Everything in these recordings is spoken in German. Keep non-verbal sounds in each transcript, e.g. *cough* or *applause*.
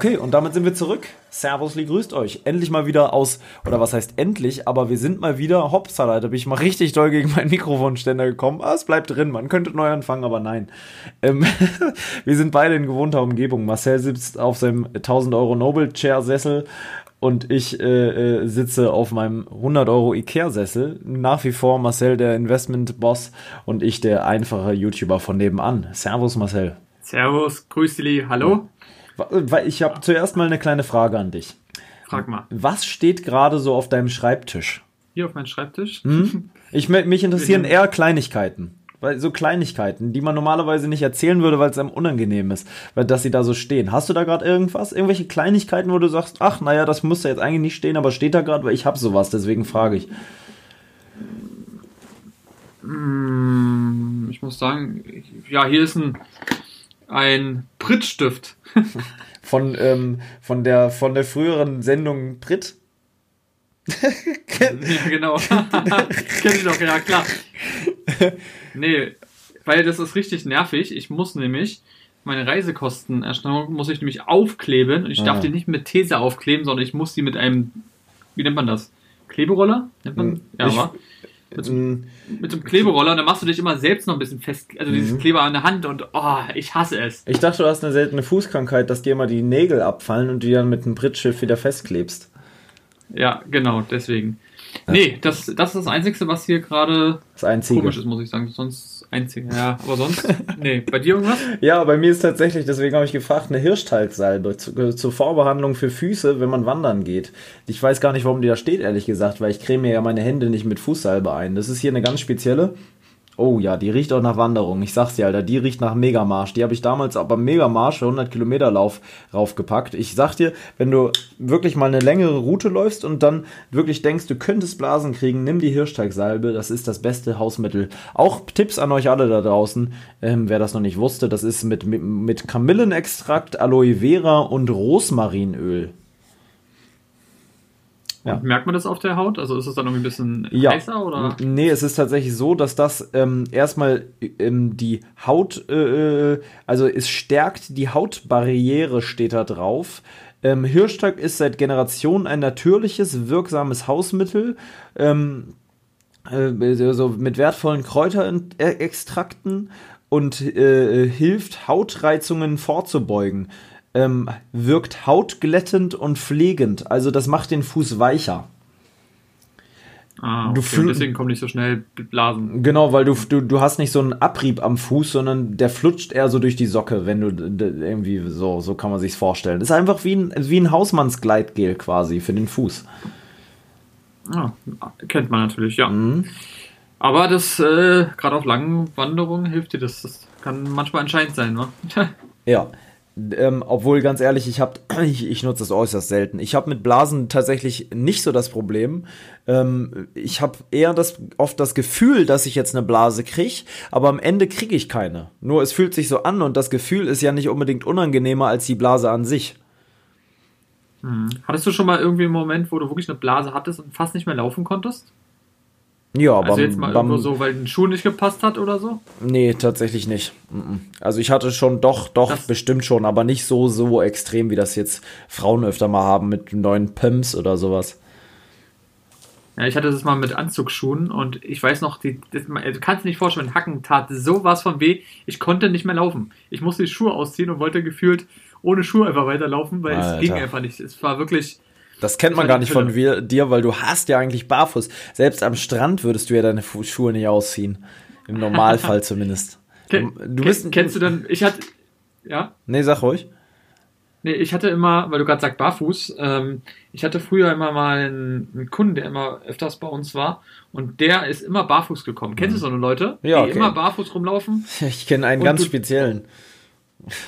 Okay, und damit sind wir zurück. Servus, Lee, grüßt euch. Endlich mal wieder aus, oder was heißt endlich, aber wir sind mal wieder, hoppsala, da bin ich mal richtig doll gegen meinen Mikrofonständer gekommen. Ah, es bleibt drin, man könnte neu anfangen, aber nein. Ähm, *laughs* wir sind beide in gewohnter Umgebung. Marcel sitzt auf seinem 1000 Euro Noble Chair Sessel und ich äh, äh, sitze auf meinem 100 Euro Ikea-Sessel. Nach wie vor Marcel der Investment-Boss und ich der einfache YouTuber von nebenan. Servus Marcel. Servus, grüß dich, hallo. Weil ich habe zuerst mal eine kleine Frage an dich. Frag mal. Was steht gerade so auf deinem Schreibtisch? Hier auf meinem Schreibtisch? Hm? Ich, mich interessieren eher Kleinigkeiten. Weil so Kleinigkeiten, die man normalerweise nicht erzählen würde, weil es einem unangenehm ist, weil dass sie da so stehen. Hast du da gerade irgendwas? Irgendwelche Kleinigkeiten, wo du sagst, ach, naja, das muss da jetzt eigentlich nicht stehen, aber steht da gerade, weil ich habe sowas, deswegen frage ich. Hm, ich muss sagen, ja, hier ist ein, ein Prittstift. *laughs* von, ähm, von, der, von der früheren Sendung Pritt. ja, *laughs* genau. *laughs* Kenn ich doch, ja klar. Nee, weil das ist richtig nervig. Ich muss nämlich meine Reisekostenerstattung muss ich nämlich aufkleben und ich darf Ah. die nicht mit These aufkleben, sondern ich muss die mit einem, wie nennt man das? Kleberoller? Nennt man? Hm, Ja, ich-? Mit so, Mm, mit so einem Kleberoller und dann machst du dich immer selbst noch ein bisschen fest, also dieses Mhm. Kleber an der Hand und oh, ich hasse es. Ich dachte, du hast eine seltene Fußkrankheit, dass dir immer die Nägel abfallen und du die dann mit einem Brittschiff wieder festklebst. Ja, genau, deswegen. Nee, das, das ist das Einzige, was hier gerade komisch ist, muss ich sagen. Sonst einzige, ja. Aber sonst, *laughs* nee. Bei dir irgendwas? Ja, bei mir ist tatsächlich, deswegen habe ich gefragt, eine Hirschtalgsalbe zu, zur Vorbehandlung für Füße, wenn man wandern geht. Ich weiß gar nicht, warum die da steht, ehrlich gesagt, weil ich creme ja meine Hände nicht mit Fußsalbe ein. Das ist hier eine ganz spezielle. Oh ja, die riecht auch nach Wanderung. Ich sag's dir, Alter, die riecht nach Megamarsch. Die habe ich damals aber Megamarsch für 100 Kilometer Lauf raufgepackt. Ich sag dir, wenn du wirklich mal eine längere Route läufst und dann wirklich denkst, du könntest Blasen kriegen, nimm die Hirschteigsalbe. Das ist das beste Hausmittel. Auch Tipps an euch alle da draußen, ähm, wer das noch nicht wusste. Das ist mit, mit, mit Kamillenextrakt, Aloe Vera und Rosmarinöl. Ja. Merkt man das auf der Haut? Also ist es dann irgendwie ein bisschen Ja. heißer oder? Nee, es ist tatsächlich so, dass das ähm, erstmal ähm, die Haut, äh, also es stärkt die Hautbarriere, steht da drauf. Ähm, Hirschtag ist seit Generationen ein natürliches, wirksames Hausmittel. Ähm, äh, so mit wertvollen Kräuterextrakten und äh, hilft Hautreizungen vorzubeugen. Ähm, wirkt hautglättend und pflegend, also das macht den Fuß weicher. Ah, Du okay. und deswegen kommen nicht so schnell Blasen. Genau, weil du, du, du hast nicht so einen Abrieb am Fuß, sondern der flutscht eher so durch die Socke, wenn du irgendwie so, so kann man sich's vorstellen. Ist einfach wie ein, wie ein Hausmannsgleitgel quasi für den Fuß. Ah, kennt man natürlich, ja. Mhm. Aber das, äh, gerade auf langen Wanderungen hilft dir das. Das kann manchmal entscheidend sein, ne? *laughs* Ja. Ähm, obwohl, ganz ehrlich, ich habe, *clears throat* ich, ich nutze es äußerst selten. Ich habe mit Blasen tatsächlich nicht so das Problem. Ähm, ich habe eher das, oft das Gefühl, dass ich jetzt eine Blase kriege, aber am Ende kriege ich keine. Nur es fühlt sich so an und das Gefühl ist ja nicht unbedingt unangenehmer als die Blase an sich. Hattest du schon mal irgendwie einen Moment, wo du wirklich eine Blase hattest und fast nicht mehr laufen konntest? Ja, Also beim- jetzt mal beim- so, weil ein Schuh nicht gepasst hat oder so? Nee, tatsächlich nicht. Also ich hatte schon, doch, doch, Das- bestimmt schon, aber nicht so, so extrem, wie das jetzt Frauen öfter mal haben mit neuen Pumps oder sowas. Ja, ich hatte das mal mit Anzugsschuhen und ich weiß noch, die, das, du kannst dir nicht vorstellen, Hacken tat sowas von weh. Ich konnte nicht mehr laufen. Ich musste die Schuhe ausziehen und wollte gefühlt ohne Schuhe einfach weiterlaufen, weil Alter. es ging einfach nicht. Es war wirklich. Das kennt man gar nicht von Hölle. wir, dir, weil du hast ja eigentlich barfuß. Selbst am Strand würdest du ja deine Schuhe nicht ausziehen. Im Normalfall *laughs* zumindest. Ken, Du bist, kennst du dann, ich hatte, ja, Nee, sag ruhig. nee, ich hatte immer, weil du gerade sagst barfuß, ähm, ich hatte früher immer mal einen, einen Kunden, der immer öfters bei uns war und der ist immer barfuß gekommen. Kennst du so eine Leute, Mhm. Ja, die okay. immer barfuß rumlaufen? *laughs* Ich kenne einen ganz du- speziellen.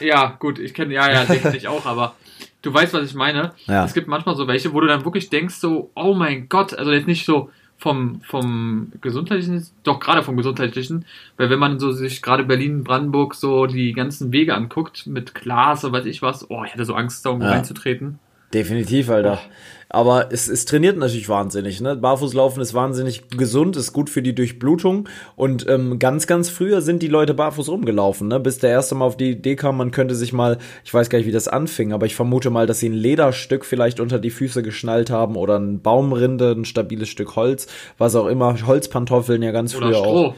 Ja, gut, ich kenne, ja, ja, den kenn ich auch, aber du weißt, was ich meine. Ja. Es gibt manchmal so welche, wo du dann wirklich denkst, so, oh mein Gott, also jetzt nicht so vom, vom gesundheitlichen, doch gerade vom gesundheitlichen, weil wenn man so sich gerade Berlin, Brandenburg so die ganzen Wege anguckt mit Glas oder weiß ich was, oh, ich hatte so Angst, da irgendwo Ja. reinzutreten. Definitiv, Alter. Aber es, es trainiert natürlich wahnsinnig. Ne? Barfußlaufen ist wahnsinnig gesund, ist gut für die Durchblutung. Und ähm, ganz, ganz früher sind die Leute barfuß rumgelaufen, ne? bis der erste Mal auf die Idee kam, man könnte sich mal, ich weiß gar nicht, wie das anfing, aber ich vermute mal, dass sie ein Lederstück vielleicht unter die Füße geschnallt haben oder ein Baumrinde, ein stabiles Stück Holz, was auch immer. Holzpantoffeln ja ganz oder früher Stroh. auch.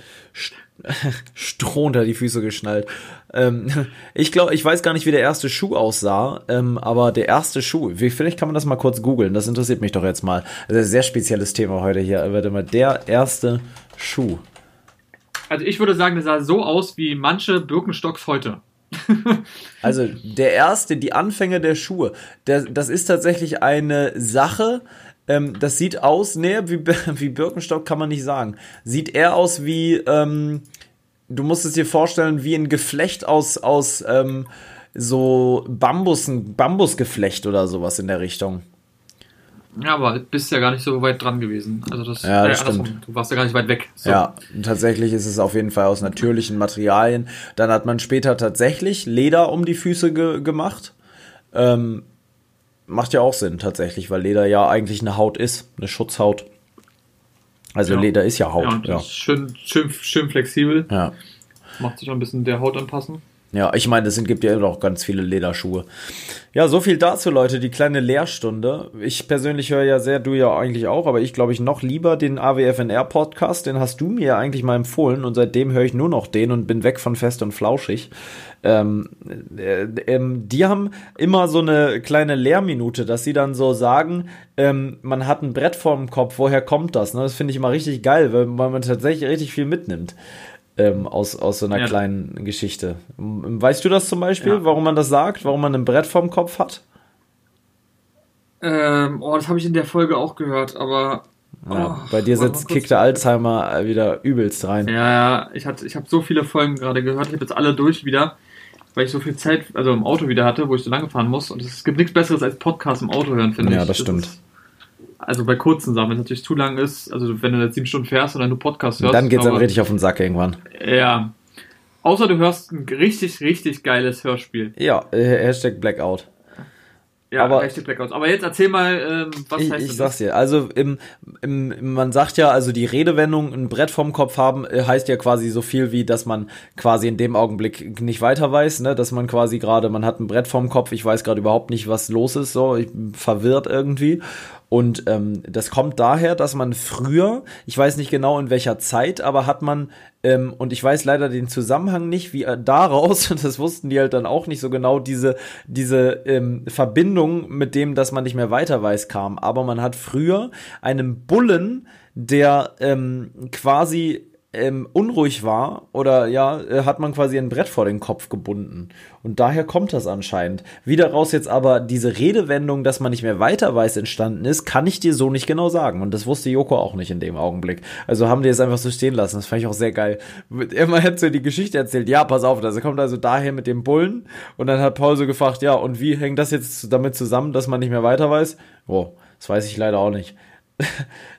*laughs* Stroh unter die Füße geschnallt. Ähm, *laughs* ich glaube, ich weiß gar nicht, wie der erste Schuh aussah, ähm, aber der erste Schuh, wie, vielleicht kann man das mal kurz googeln, das interessiert mich doch jetzt mal. Das ist ein sehr spezielles Thema heute hier. Warte mal, der erste Schuh. Also ich würde sagen, der sah so aus wie manche Birkenstocks heute. *laughs* also der erste, die Anfänge der Schuhe, der, das ist tatsächlich eine Sache, ähm, das sieht aus, nee, wie, *laughs* wie Birkenstock kann man nicht sagen. Sieht eher aus wie, ähm, du musst es dir vorstellen, wie ein Geflecht aus, aus ähm, so Bambus, ein Bambusgeflecht oder sowas in der Richtung. Ja, aber bist ja gar nicht so weit dran gewesen. Also das, ja, das äh, stimmt. Du warst ja gar nicht weit weg. So. Ja, tatsächlich ist es auf jeden Fall aus natürlichen Materialien. Dann hat man später tatsächlich Leder um die Füße ge gemacht. Ähm, macht ja auch Sinn tatsächlich, weil Leder ja eigentlich eine Haut ist, eine Schutzhaut. Also ja. Leder ist ja Haut. Ja, ja. Schön, schön, schön flexibel. Ja. Macht sich auch ein bisschen der Haut anpassen. Ja, ich meine, es gibt ja auch ganz viele Lederschuhe. Ja, so viel dazu, Leute, die kleine Lehrstunde. Ich persönlich höre ja sehr, du ja eigentlich auch, aber ich glaube ich noch lieber den AWFNR Podcast, den hast du mir eigentlich mal empfohlen und seitdem höre ich nur noch den und bin weg von fest und flauschig. Ähm, äh, ähm, die haben immer so eine kleine Lehrminute, dass sie dann so sagen, ähm, man hat ein Brett vorm Kopf, woher kommt das? Ne? Das finde ich immer richtig geil, weil man tatsächlich richtig viel mitnimmt ähm, aus, aus so einer ja. kleinen Geschichte. Weißt du das zum Beispiel, ja. warum man das sagt, warum man ein Brett vorm Kopf hat? Ähm, oh, das habe ich in der Folge auch gehört, aber. Ja, oh, bei dir sitzt Kick der Alzheimer wieder übelst rein. Ja, ja, ich, ich habe so viele Folgen gerade gehört, ich habe jetzt alle durch wieder, weil ich so viel Zeit, also im Auto wieder hatte, wo ich so lange fahren muss. Und es gibt nichts Besseres als Podcast im Auto hören, finde ich. Ja, das, das stimmt. Ist, also bei kurzen Sachen, wenn es natürlich zu lang ist, also wenn du jetzt sieben Stunden fährst und dann du Podcast hörst. Dann geht es dann richtig auf den Sack irgendwann. Ja. Außer du hörst ein richtig, richtig geiles Hörspiel. Ja, äh, Hashtag Blackout. Ja, aber, Hashtag Blackout. Aber jetzt erzähl mal, ähm, was ich, heißt Ich sag's dir. Also im, im, man sagt ja, also die Redewendung ein Brett vorm Kopf haben äh, heißt ja quasi so viel wie, dass man quasi in dem Augenblick nicht weiter weiß, ne, dass man quasi gerade, man hat ein Brett vorm Kopf, ich weiß gerade überhaupt nicht, was los ist, so, ich bin verwirrt irgendwie und ähm, das kommt daher, dass man früher, ich weiß nicht genau in welcher Zeit, aber hat man, ähm, und ich weiß leider den Zusammenhang nicht, wie äh, daraus, *laughs* das wussten die halt dann auch nicht so genau, diese, diese ähm, Verbindung mit dem, dass man nicht mehr weiter weiß, kam. Aber man hat früher einem Bullen, der ähm, quasi ähm, unruhig war oder ja, äh, hat man quasi ein Brett vor den Kopf gebunden. Und daher kommt das anscheinend. Wie daraus jetzt aber diese Redewendung, dass man nicht mehr weiter weiß, entstanden ist, kann ich dir so nicht genau sagen. Und das wusste Joko auch nicht in dem Augenblick. Also haben die es einfach so stehen lassen. Das fand ich auch sehr geil. Immer hat so die Geschichte erzählt, ja, pass auf, das kommt also daher mit dem Bullen. Und dann hat Paul so gefragt, ja, und wie hängt das jetzt damit zusammen, dass man nicht mehr weiter weiß? Oh, das weiß ich leider auch nicht. *laughs*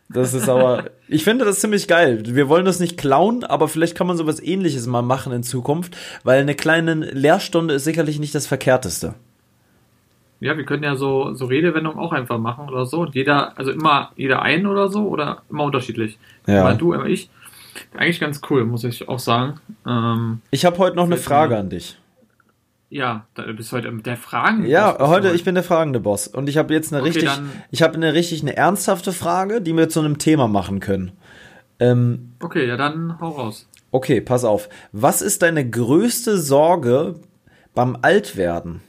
Das ist aber, ich finde das ziemlich geil. Wir wollen das nicht klauen, aber vielleicht kann man sowas ähnliches mal machen in Zukunft, weil eine kleine Lehrstunde ist sicherlich nicht das Verkehrteste. Ja, wir können ja so, so Redewendungen auch einfach machen oder so. Und jeder, also immer jeder ein oder so oder immer unterschiedlich. Ja. Immer du, immer ich. Eigentlich ganz cool, muss ich auch sagen. Ähm, ich habe heute noch eine Frage an dich. Ja, da bist heute der Fragen. Ja, heute ich bin der fragende Boss und ich habe jetzt eine okay, richtig, ich habe eine richtig eine ernsthafte Frage, die wir zu einem Thema machen können. Ähm, okay, ja dann hau raus. Okay, pass auf. Was ist deine größte Sorge beim Altwerden?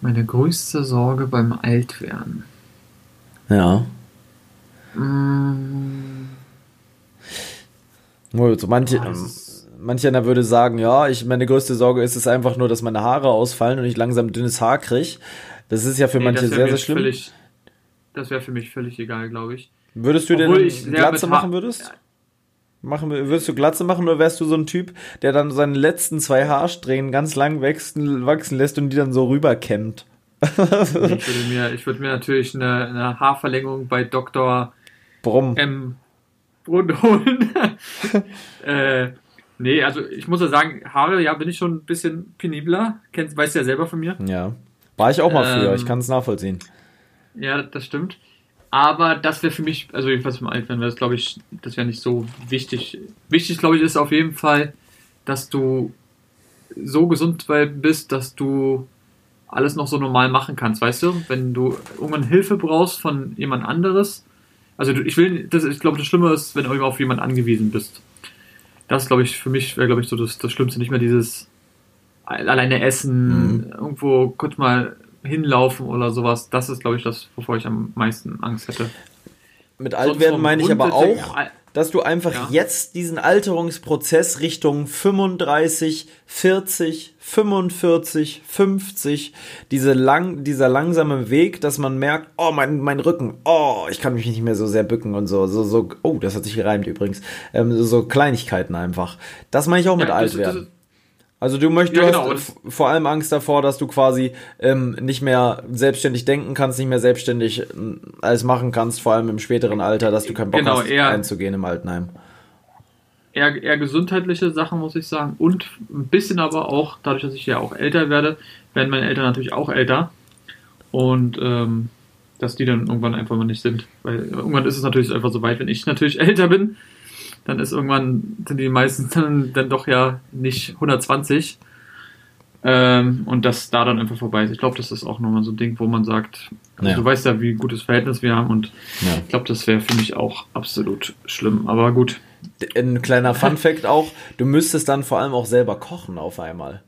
Meine größte Sorge beim Altwerden. Ja. Mmh. So manche, manch einer würde sagen, ja, ich, meine größte Sorge ist es einfach nur, dass meine Haare ausfallen und ich langsam dünnes Haar kriege. Das ist ja für nee, manche sehr, sehr schlimm. Völlig, das wäre für mich völlig egal, glaube ich. Würdest du Obwohl denn Glatze machen würdest? Machen, würdest du Glatze machen oder wärst du so ein Typ, der dann seine letzten zwei Haarsträhnen ganz lang wachsen, wachsen lässt und die dann so rüberkämmt? ich, würde mir, ich würde mir natürlich eine, eine Haarverlängerung bei Dr. Brumm. M. Brunn holen. *laughs* äh, Nee, also ich muss ja sagen, Haare, ja, bin ich schon ein bisschen penibler. Kennst, weißt du ja selber von mir. Ja. War ich auch mal ähm, früher, ich kann es nachvollziehen. Ja, das stimmt. Aber das wäre für mich, also jedenfalls im Alt wäre das, glaube ich, das wäre nicht so wichtig. Wichtig, glaube ich, ist auf jeden Fall, dass du so gesund bist, dass du alles noch so normal machen kannst, weißt du? Wenn du irgendwann Hilfe brauchst von jemand anderes, also ich will, das, ich glaube, das Schlimme ist, wenn du auf jemand angewiesen bist. Das glaube ich, für mich wäre, glaube ich, so das, das Schlimmste. Nicht mehr dieses alleine essen, mhm. irgendwo kurz mal hinlaufen oder sowas. Das ist, glaube ich, das, wovor ich am meisten Angst hätte. Mit alt werden meine ich aber auch, dass du einfach ja. jetzt diesen Alterungsprozess Richtung 35, 40, 45, 50, diese lang, dieser langsame Weg, dass man merkt, oh, mein, mein Rücken, oh, ich kann mich nicht mehr so sehr bücken und so, so, so, oh, das hat sich gereimt übrigens, ähm, so, so Kleinigkeiten einfach. Das meine ich auch mit ja, alt werden. Also du möchtest ja, genau. vor allem Angst davor, dass du quasi ähm, nicht mehr selbstständig denken kannst, nicht mehr selbstständig äh, alles machen kannst, vor allem im späteren Alter, dass du keinen Bock genau, hast, eher, einzugehen im Altenheim. Eher, eher gesundheitliche Sachen, muss ich sagen. Und ein bisschen aber auch, dadurch, dass ich ja auch älter werde, werden meine Eltern natürlich auch älter. Und ähm, dass die dann irgendwann einfach mal nicht sind. Weil irgendwann ist es natürlich einfach so weit, wenn ich natürlich *laughs* älter bin, dann ist irgendwann, sind die meisten *laughs* dann, dann doch ja nicht 120. Ähm, und das da dann einfach vorbei ist. Ich glaube, das ist auch nochmal so ein Ding, wo man sagt, also ja. du weißt ja, wie gutes Verhältnis wir haben und ja. ich glaube, das wäre für mich auch absolut schlimm. Aber gut. Ein kleiner Fun Fact auch, du müsstest dann vor allem auch selber kochen auf einmal.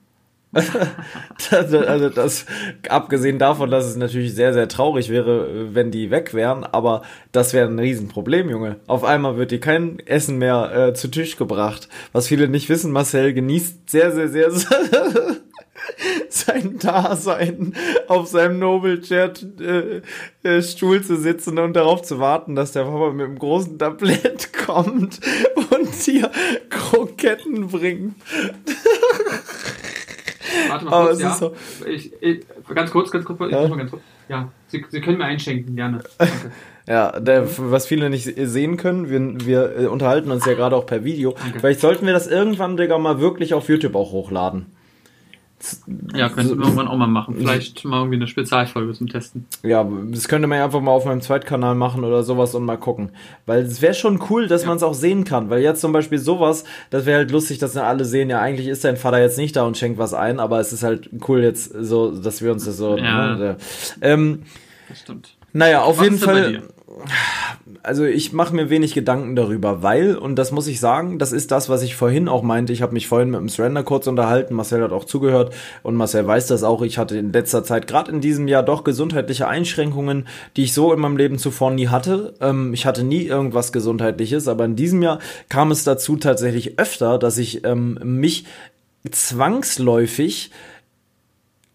*laughs* also das, abgesehen davon, dass es natürlich sehr, sehr traurig wäre, wenn die weg wären, aber das wäre ein Riesenproblem, Junge. Auf einmal wird dir kein Essen mehr äh, zu Tisch gebracht. Was viele nicht wissen, Marcel genießt sehr, sehr, sehr, *laughs* sein Dasein auf seinem Nobelchair-Stuhl äh, zu sitzen und darauf zu warten, dass der Papa mit einem großen Tablett *laughs* kommt und dir Kroketten bringt. Warte mal kurz, ja. So ich, ich, ganz kurz, ganz kurz, ja? ganz kurz. Ja, Sie, Sie können mir einschenken, gerne. *laughs* Danke. Ja, der, was viele nicht sehen können, wir, wir äh, unterhalten uns ja gerade auch per Video. Danke. Vielleicht sollten wir das irgendwann, Digga, mal wirklich auf YouTube auch hochladen. Ja, könnten wir irgendwann auch mal machen. Vielleicht mal irgendwie eine Spezialfolge zum Testen. Ja, das könnte man ja einfach mal auf meinem Zweitkanal machen oder sowas und mal gucken. Weil es wäre schon cool, dass ja. man es auch sehen kann. Weil jetzt zum Beispiel sowas, das wäre halt lustig, dass dann alle sehen, ja, eigentlich ist dein Vater jetzt nicht da und schenkt was ein, aber es ist halt cool jetzt so, dass wir uns das so. Ja. Ne, ähm, das stimmt. Naja, auf was jeden Fall also ich mache mir wenig Gedanken darüber, weil, und das muss ich sagen, das ist das, was ich vorhin auch meinte. Ich habe mich vorhin mit dem Surrender kurz unterhalten. Marcel hat auch zugehört und Marcel weiß das auch. Ich hatte in letzter Zeit, gerade in diesem Jahr, doch gesundheitliche Einschränkungen, die ich so in meinem Leben zuvor nie hatte. Ähm, ich hatte nie irgendwas Gesundheitliches, aber in diesem Jahr kam es dazu tatsächlich öfter, dass ich ähm, mich zwangsläufig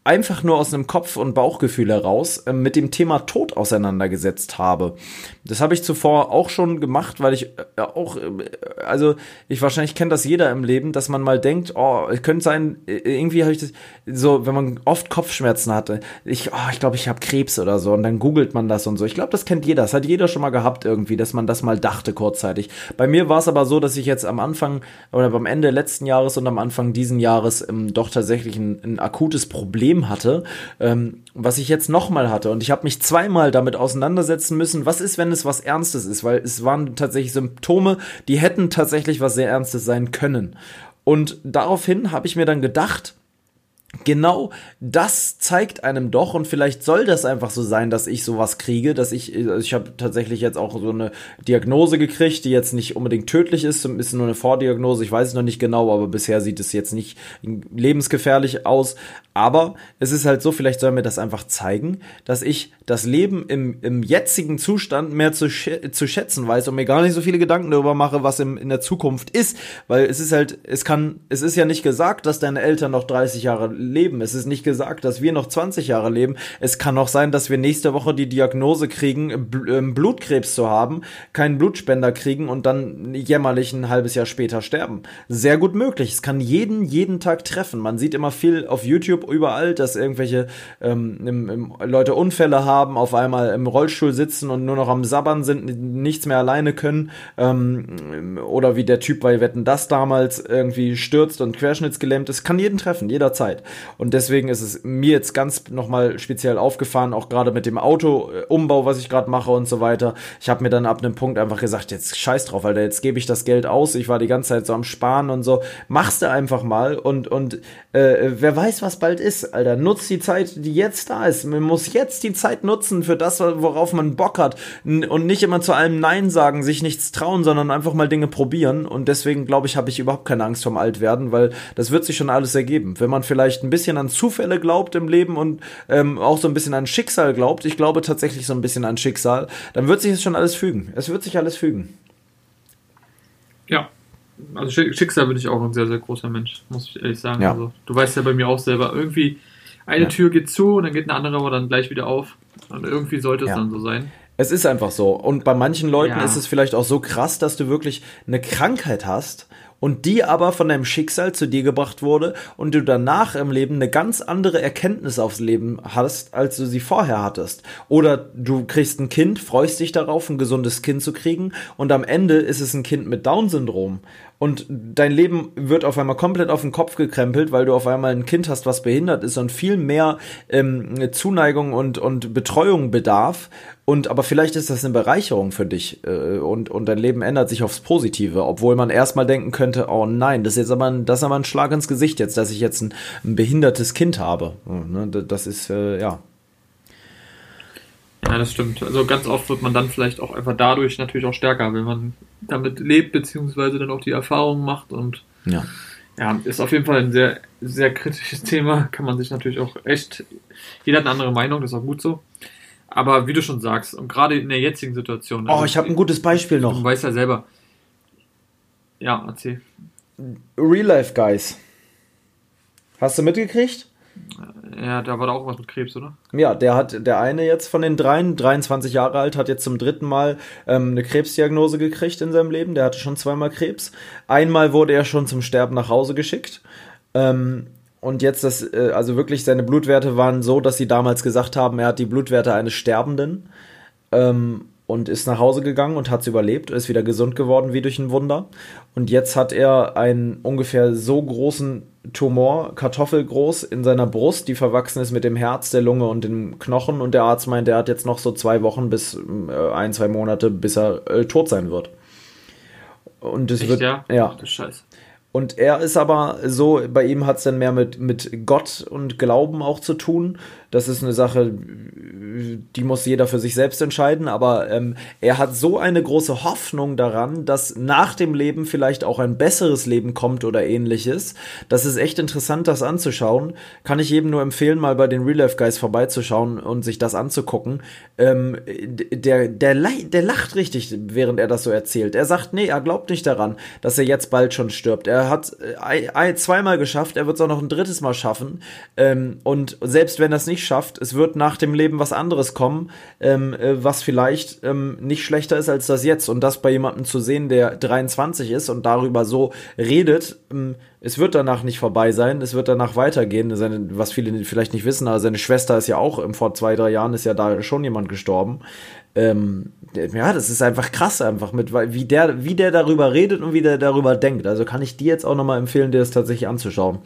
einfach nur aus einem Kopf- und Bauchgefühl heraus äh, mit dem Thema Tod auseinandergesetzt habe. Das habe ich zuvor auch schon gemacht, weil ich äh, auch, äh, also ich wahrscheinlich kennt das jeder im Leben, dass man mal denkt, oh, es könnte sein, äh, irgendwie habe ich das, so, wenn man oft Kopfschmerzen hatte, ich, oh, ich glaube, ich habe Krebs oder so und dann googelt man das und so. Ich glaube, das kennt jeder, das hat jeder schon mal gehabt irgendwie, dass man das mal dachte kurzzeitig. Bei mir war es aber so, dass ich jetzt am Anfang oder beim Ende letzten Jahres und am Anfang diesen Jahres ähm, doch tatsächlich ein, ein akutes Problem Problem hatte, ähm, was ich jetzt nochmal hatte. Und ich habe mich zweimal damit auseinandersetzen müssen, was ist, wenn es was Ernstes ist, weil es waren tatsächlich Symptome, die hätten tatsächlich was sehr Ernstes sein können. Und daraufhin habe ich mir dann gedacht, genau das zeigt einem doch und vielleicht soll das einfach so sein, dass ich sowas kriege, dass ich also ich habe tatsächlich jetzt auch so eine Diagnose gekriegt, die jetzt nicht unbedingt tödlich ist, ist nur eine Vordiagnose, ich weiß es noch nicht genau, aber bisher sieht es jetzt nicht lebensgefährlich aus, aber es ist halt so, vielleicht soll mir das einfach zeigen, dass ich das Leben im, im jetzigen Zustand mehr zu, zu schätzen weiß und mir gar nicht so viele Gedanken darüber mache, was im, in der Zukunft ist, weil es ist halt, es kann, es ist ja nicht gesagt, dass deine Eltern noch 30 Jahre leben. Es ist nicht gesagt, dass wir noch 20 Jahre leben. Es kann auch sein, dass wir nächste Woche die Diagnose kriegen, ähm, Blutkrebs zu haben, keinen Blutspender kriegen und dann jämmerlich ein halbes Jahr später sterben. Sehr gut möglich. Es kann jeden, jeden Tag treffen. Man sieht immer viel auf YouTube überall, dass irgendwelche ähm, im, im, Leute Unfälle haben, auf einmal im Rollstuhl sitzen und nur noch am Sabbern sind, nichts mehr alleine können. Ähm, oder wie der Typ bei Wetten das damals irgendwie stürzt und querschnittsgelähmt ist. Kann jeden treffen, jederzeit. Und deswegen ist es mir jetzt ganz nochmal speziell aufgefahren, auch gerade mit dem Autoumbau, was ich gerade mache und so weiter. Ich habe mir dann ab einem Punkt einfach gesagt, jetzt scheiß drauf, Alter, jetzt gebe ich das Geld aus. Ich war die ganze Zeit so am Sparen und so. Machst du einfach mal und, und äh, wer weiß, was bald ist, Alter. Nutzt die Zeit, die jetzt da ist. Man muss jetzt die Zeit nutzen für das, worauf man Bock hat. Und nicht immer zu allem Nein sagen, sich nichts trauen, sondern einfach mal Dinge probieren. Und deswegen, glaube ich, habe ich überhaupt keine Angst vom Altwerden, weil das wird sich schon alles ergeben. Wenn man vielleicht ein bisschen an Zufälle glaubt im Leben und ähm, auch so ein bisschen an Schicksal glaubt, ich glaube tatsächlich so ein bisschen an Schicksal, dann wird sich es schon alles fügen. Es wird sich alles fügen. Ja, also Schicksal bin ich auch ein sehr, sehr großer Mensch, muss ich ehrlich sagen. Ja. Also, du weißt ja bei mir auch selber, irgendwie eine ja. Tür geht zu und dann geht eine andere aber dann gleich wieder auf. Und irgendwie sollte es ja. dann so sein. Es ist einfach so. Und bei manchen Leuten ist es vielleicht auch so krass, dass du wirklich eine Krankheit hast und die aber von deinem Schicksal zu dir gebracht wurde und du danach im Leben eine ganz andere Erkenntnis aufs Leben hast, als du sie vorher hattest. Oder du kriegst ein Kind, freust dich darauf, ein gesundes Kind zu kriegen und am Ende ist es ein Kind mit Down-Syndrom und dein Leben wird auf einmal komplett auf den Kopf gekrempelt, weil du auf einmal ein Kind hast, was behindert ist und viel mehr ähm, Zuneigung und, und Betreuung bedarf. Und aber vielleicht ist das eine Bereicherung für dich äh, und, und dein Leben ändert sich aufs Positive, obwohl man erstmal denken könnte, oh nein, das ist jetzt aber ein, das ist aber ein Schlag ins Gesicht jetzt, dass ich jetzt ein, ein behindertes Kind habe. Ne, das ist äh, ja ja, das stimmt. Also ganz oft wird man dann vielleicht auch einfach dadurch natürlich auch stärker, wenn man damit lebt, beziehungsweise dann auch die Erfahrungen macht und ja. ja, ist auf jeden Fall ein sehr, sehr kritisches *laughs* Thema. Kann man sich natürlich auch echt, jeder hat eine andere Meinung, das ist auch gut so. Aber wie du schon sagst, und gerade in der jetzigen Situation. Oh, also ich habe ein gutes Beispiel noch. Du weißt ja selber. Ja, erzähl. Real Life Guys. Hast du mitgekriegt? Ja, da war da auch was mit Krebs, oder? Ja, der hat, der eine jetzt von den dreien, 23 Jahre alt, hat jetzt zum dritten Mal ähm, eine Krebsdiagnose gekriegt in seinem Leben. Der hatte schon zweimal Krebs. Einmal wurde er schon zum Sterben nach Hause geschickt. Ähm, und jetzt das, äh, also wirklich seine Blutwerte waren so, dass sie damals gesagt haben, er hat die Blutwerte eines Sterbenden. Ähm, und ist nach Hause gegangen und hat es überlebt, ist wieder gesund geworden wie durch ein Wunder. Und jetzt hat er einen ungefähr so großen Tumor, kartoffelgroß, in seiner Brust, die verwachsen ist mit dem Herz, der Lunge und dem Knochen. Und der Arzt meint, er hat jetzt noch so zwei Wochen bis äh, ein, zwei Monate, bis er äh, tot sein wird. Und es wird. Ja, ja. Ach, Scheiße. Und er ist aber so, bei ihm hat es dann mehr mit, mit Gott und Glauben auch zu tun. Das ist eine Sache, die muss jeder für sich selbst entscheiden, aber ähm, er hat so eine große Hoffnung daran, dass nach dem Leben vielleicht auch ein besseres Leben kommt oder ähnliches. Das ist echt interessant, das anzuschauen. Kann ich jedem nur empfehlen, mal bei den Real Life Guys vorbeizuschauen und sich das anzugucken. Ähm, der, der, der lacht richtig, während er das so erzählt. Er sagt, nee, er glaubt nicht daran, dass er jetzt bald schon stirbt. Er hat äh, zweimal geschafft, er wird es auch noch ein drittes Mal schaffen. Ähm, und selbst wenn er es nicht nicht schafft. Es wird nach dem Leben was anderes kommen, ähm, äh, was vielleicht ähm, nicht schlechter ist als das jetzt. Und das bei jemandem zu sehen, der 23 ist und darüber so redet, ähm, es wird danach nicht vorbei sein, es wird danach weitergehen. Seine, was viele vielleicht nicht wissen, aber seine Schwester ist ja auch, vor zwei, drei Jahren ist ja da schon jemand gestorben. Ähm, ja, das ist einfach krass, einfach mit, wie der, wie der darüber redet und wie der darüber denkt. Also kann ich dir jetzt auch nochmal empfehlen, dir das tatsächlich anzuschauen.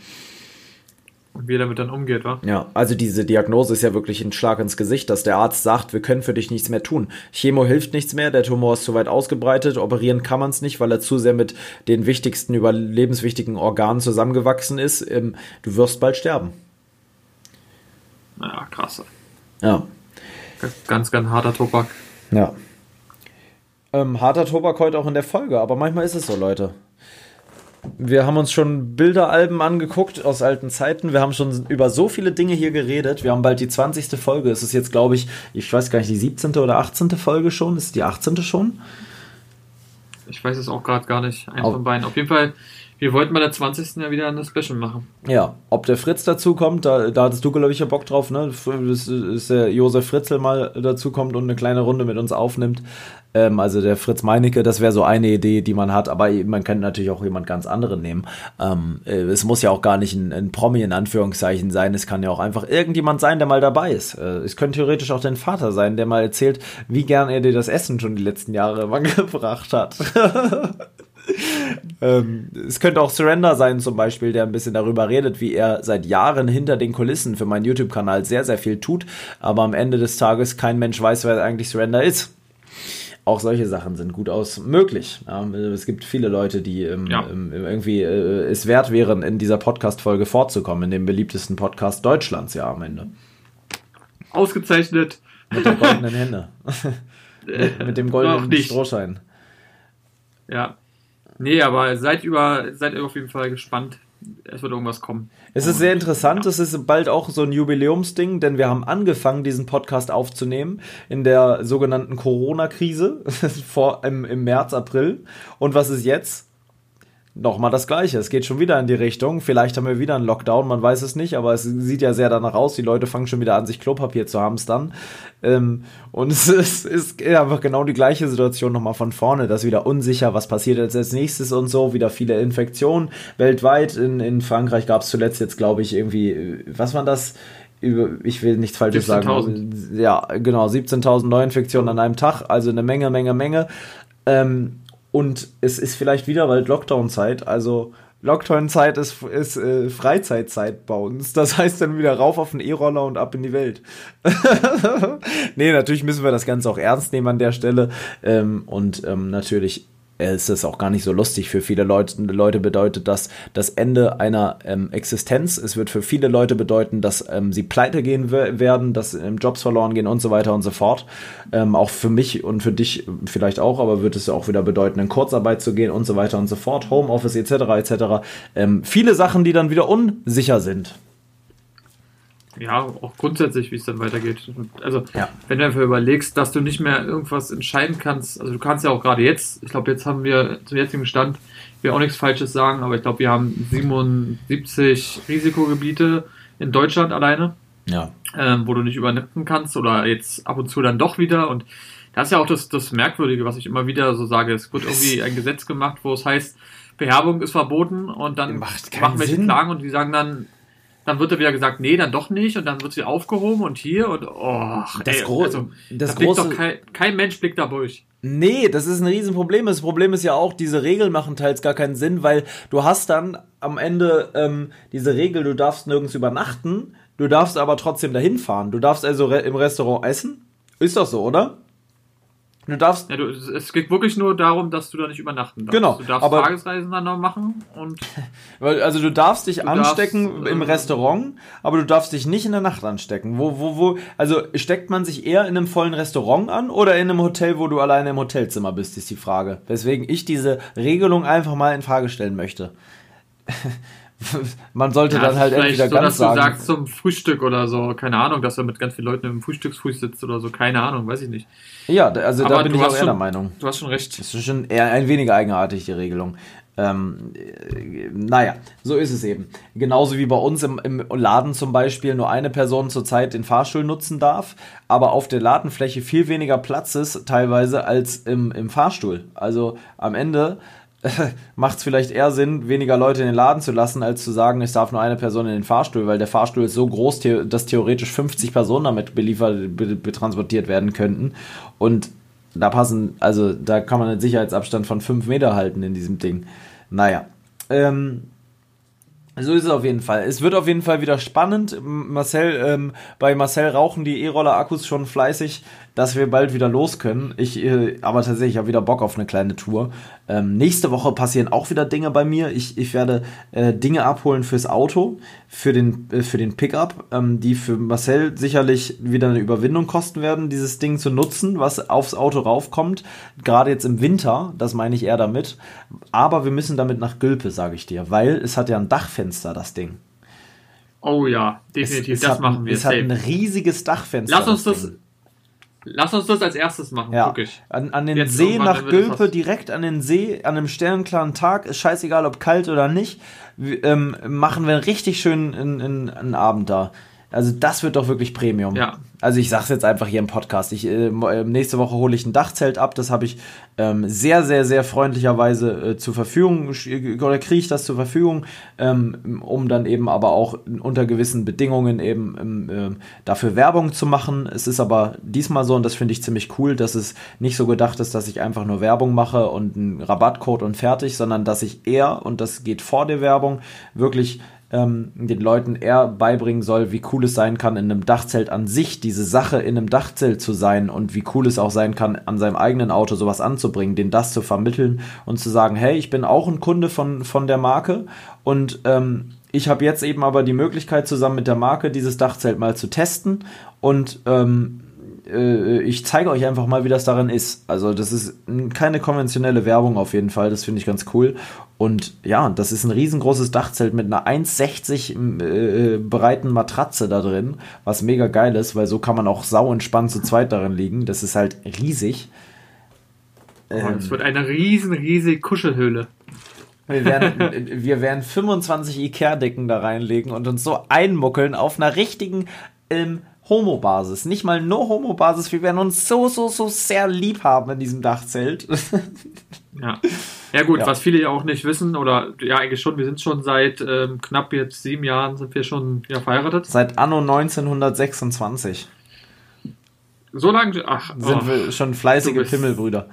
Und wie er damit dann umgeht, wa? Ja, also diese Diagnose ist ja wirklich ein Schlag ins Gesicht, dass der Arzt sagt, wir können für dich nichts mehr tun. Chemo hilft nichts mehr, der Tumor ist zu weit ausgebreitet, operieren kann man es nicht, weil er zu sehr mit den wichtigsten, überlebenswichtigen Organen zusammengewachsen ist. Ähm, du wirst bald sterben. Ja, krass. Ja. Ganz, ganz harter Tobak. Ja. Ähm, harter Tobak heute auch in der Folge, aber manchmal ist es so, Leute. Wir haben uns schon Bilderalben angeguckt aus alten Zeiten. Wir haben schon über so viele Dinge hier geredet. Wir haben bald die 20. Folge. Es ist jetzt, glaube ich, ich weiß gar nicht, die 17. oder 18. Folge schon. Ist die 18. schon? Ich weiß es auch gerade gar nicht. Ein von beiden. Auf jeden Fall wir wollten bei der 20. ja wieder eine Special machen. Ja, ob der Fritz dazu kommt, da, da hattest du, glaube ich, ja Bock drauf, ne? Dass, dass der Josef Fritzel mal dazu kommt und eine kleine Runde mit uns aufnimmt. Ähm, also der Fritz Meinecke, das wäre so eine Idee, die man hat, aber man könnte natürlich auch jemand ganz anderen nehmen. Ähm, äh, es muss ja auch gar nicht ein, ein, Promi in Anführungszeichen sein, es kann ja auch einfach irgendjemand sein, der mal dabei ist. Äh, es könnte theoretisch auch dein Vater sein, der mal erzählt, wie gern er dir das Essen schon die letzten Jahre *laughs* gebracht hat. Ähm, es könnte auch Surrender sein, zum Beispiel, der ein bisschen darüber redet, wie er seit Jahren hinter den Kulissen für meinen YouTube-Kanal sehr, sehr viel tut, aber am Ende des Tages kein Mensch weiß, wer eigentlich Surrender ist. Auch solche Sachen sind gut aus möglich. Ja, es gibt viele Leute, die ähm, ja. ähm, irgendwie äh, es wert wären, in dieser Podcast-Folge vorzukommen, in dem beliebtesten Podcast Deutschlands, ja, am Ende. Ausgezeichnet. Mit der goldenen *laughs* Hände. mit, mit, dem goldenen Strohschein. Ja. Nee, aber seid über, seid auf jeden Fall gespannt. Es wird irgendwas kommen. Es ist sehr interessant. Ja. Es ist bald auch so ein Jubiläumsding, denn wir haben angefangen, diesen Podcast aufzunehmen in der sogenannten Corona-Krise *laughs* im, im März, April. Und was ist jetzt? Nochmal das Gleiche. Es geht schon wieder in die Richtung. Vielleicht haben wir wieder einen Lockdown, man weiß es nicht, aber es sieht ja sehr danach aus. Die Leute fangen schon wieder an, sich Klopapier zu hamstern. Ähm, und *laughs* es ist, ist einfach genau die gleiche Situation nochmal von vorne. Das ist wieder unsicher, was passiert jetzt als nächstes und so. Wieder viele Infektionen weltweit. In, in Frankreich gab es zuletzt jetzt, glaube ich, irgendwie, was war das? ich will nichts Falsches sagen. Ja, genau, 17.000 Neuinfektionen an einem Tag, also eine Menge, Menge, Menge. Ähm, und es ist vielleicht wieder bald Lockdown-Zeit. Also Lockdown-Zeit ist, ist äh, Freizeitzeit bei uns. Das heißt dann wieder rauf auf den E-Roller und ab in die Welt. *laughs* nee, natürlich müssen wir das Ganze auch ernst nehmen an der Stelle. Ähm, und ähm, natürlich es ist auch gar nicht so lustig für viele Leute. Leute bedeutet das das Ende einer ähm, Existenz. Es wird für viele Leute bedeuten, dass ähm, sie pleite gehen werden, dass ähm, Jobs verloren gehen und so weiter und so fort. Ähm, auch für mich und für dich vielleicht auch, aber wird es auch wieder bedeuten, in Kurzarbeit zu gehen und so weiter und so fort. Homeoffice etc. etc. Ähm, viele Sachen, die dann wieder unsicher sind ja, auch grundsätzlich, wie es dann weitergeht. Also, ja. wenn du einfach überlegst, dass du nicht mehr irgendwas entscheiden kannst, also du kannst ja auch gerade jetzt, ich glaube, jetzt haben wir zum jetzigen Stand, ich will auch nichts Falsches sagen, aber ich glaube, wir haben 77 Risikogebiete in Deutschland alleine, ja. ähm, wo du nicht übernachten kannst oder jetzt ab und zu dann doch wieder und das ist ja auch das, das Merkwürdige, was ich immer wieder so sage. Es wird irgendwie ein Gesetz gemacht, wo es heißt, Beherbung ist verboten und dann machen welche Klagen und die sagen dann, dann wird er wieder gesagt, nee, dann doch nicht und dann wird sie aufgehoben und hier und oh, das, ey, gro also, das da große doch kein, kein Mensch blickt da durch. Nee, das ist ein Riesenproblem. Das Problem ist ja auch, diese Regeln machen teils gar keinen Sinn, weil du hast dann am Ende ähm, diese Regel, du darfst nirgends übernachten, du darfst aber trotzdem dahin fahren. Du darfst also re im Restaurant essen. Ist doch so, oder? Du darfst. Ja, du, es geht wirklich nur darum, dass du da nicht übernachten darfst. Genau. Du darfst aber, Tagesreisen dann noch machen und. *laughs* Also du darfst dich du anstecken darfst, im äh, Restaurant, aber du darfst dich nicht in der Nacht anstecken. Wo, wo, wo, also steckt man sich eher in einem vollen Restaurant an oder in einem Hotel, wo du alleine im Hotelzimmer bist, ist die Frage. Weswegen ich diese Regelung einfach mal in Frage stellen möchte. *laughs* *laughs* man sollte ja, dann halt entweder so, ganz dass sagen. Du sagst zum Frühstück oder so, keine Ahnung, dass er mit ganz vielen Leuten im Frühstücksfrüh sitzt oder so, keine Ahnung, weiß ich nicht. Ja, also Aber da bin ich auch eher schon, der Meinung. Du hast schon recht. Das ist schon eher ein wenig eigenartig, die Regelung. Ähm, äh, naja, so ist es eben. Genauso wie bei uns im, im Laden zum Beispiel nur eine Person zurzeit den Fahrstuhl nutzen darf, aber auf der Ladenfläche viel weniger Platz ist, teilweise, als im, im Fahrstuhl. Also am Ende *laughs* macht es vielleicht eher Sinn, weniger Leute in den Laden zu lassen, als zu sagen, es darf nur eine Person in den Fahrstuhl, weil der Fahrstuhl ist so groß, dass theoretisch 50 Personen damit beliefert, betransportiert werden könnten. Und da passen, also da kann man einen Sicherheitsabstand von 5 Meter halten in diesem Ding. Naja. Ähm, so ist es auf jeden Fall. Es wird auf jeden Fall wieder spannend. Marcel, ähm, bei Marcel rauchen die E-Roller-Akkus schon fleißig dass wir bald wieder los können. Ich, äh, aber tatsächlich habe wieder Bock auf eine kleine Tour. Ähm, nächste Woche passieren auch wieder Dinge bei mir. Ich, ich werde äh, Dinge abholen fürs Auto, für den, äh, für den Pickup, ähm, die für Marcel sicherlich wieder eine Überwindung kosten werden, dieses Ding zu nutzen, was aufs Auto raufkommt. Gerade jetzt im Winter, das meine ich eher damit. Aber wir müssen damit nach Gülpe, sage ich dir, weil es hat ja ein Dachfenster, das Ding. Oh ja, definitiv, es, es das hat, machen wir. Es safe. hat ein riesiges Dachfenster. Lass uns das, das Lass uns das als erstes machen, ja. wirklich. An, an den Jetzt See nach Gülpe, direkt an den See, an einem sternklaren Tag, ist scheißegal, ob kalt oder nicht, ähm, machen wir richtig schön einen, einen Abend da. Also das wird doch wirklich Premium. Ja. Also ich sag's jetzt einfach hier im Podcast. Ich, äh, äh nächste Woche hole ich ein Dachzelt ab. Das habe ich ähm, sehr, sehr, sehr freundlicherweise äh, zur Verfügung oder kriege ich das zur Verfügung, ähm, um dann eben aber auch unter gewissen Bedingungen eben ähm, äh, dafür Werbung zu machen. Es ist aber diesmal so und das finde ich ziemlich cool, dass es nicht so gedacht ist, dass ich einfach nur Werbung mache und einen Rabattcode und fertig, sondern dass ich eher und das geht vor der Werbung wirklich ähm, den Leuten eher beibringen soll, wie cool es sein kann, in einem Dachzelt an sich, diese Sache in einem Dachzelt zu sein und wie cool es auch sein kann, an seinem eigenen Auto sowas anzubringen, den das zu vermitteln und zu sagen, hey, ich bin auch ein Kunde von, von der Marke und ähm, ich habe jetzt eben aber die Möglichkeit, zusammen mit der Marke dieses Dachzelt mal zu testen und ähm, äh, ich zeige euch einfach mal, wie das darin ist. Also das ist keine konventionelle Werbung auf jeden Fall, das finde ich ganz cool. Und ja, das ist ein riesengroßes Dachzelt mit einer 1,60 äh, breiten Matratze da drin, was mega geil ist, weil so kann man auch sau entspannt zu zweit darin liegen. Das ist halt riesig. Oh, es wird eine riesen, riesige Kuschelhöhle. Wir werden, wir werden 25 Ikea-Decken da reinlegen und uns so einmuckeln auf einer richtigen ähm, Homo-Basis. Nicht mal nur Homo-Basis. Wir werden uns so, so, so sehr lieb haben in diesem Dachzelt. *laughs* Ja. Ja gut, ja. was viele ja auch nicht wissen, oder ja eigentlich schon, wir sind schon seit ähm, knapp jetzt sieben Jahren sind wir schon ja, verheiratet. Seit Anno 1926. So lange, ach. Sind oh, wir schon fleißige Pimmelbrüder.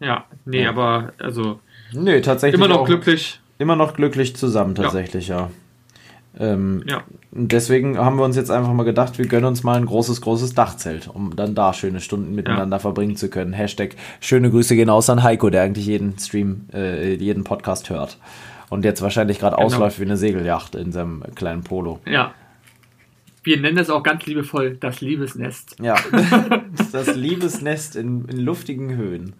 Ja, nee, ja. aber also. Nee, tatsächlich. Immer noch glücklich. Immer noch glücklich zusammen, tatsächlich, ja. ja. Ähm, ja. Deswegen haben wir uns jetzt einfach mal gedacht, wir gönnen uns mal ein großes, großes Dachzelt, um dann da schöne Stunden miteinander ja. verbringen zu können. Hashtag schöne Grüße gehen aus an Heiko, der eigentlich jeden Stream, äh, jeden Podcast hört. Und jetzt wahrscheinlich gerade genau. ausläuft wie eine Segelyacht in seinem kleinen Polo. Ja. Wir nennen es auch ganz liebevoll das Liebesnest. Ja, *laughs* das Liebesnest in, in luftigen Höhen.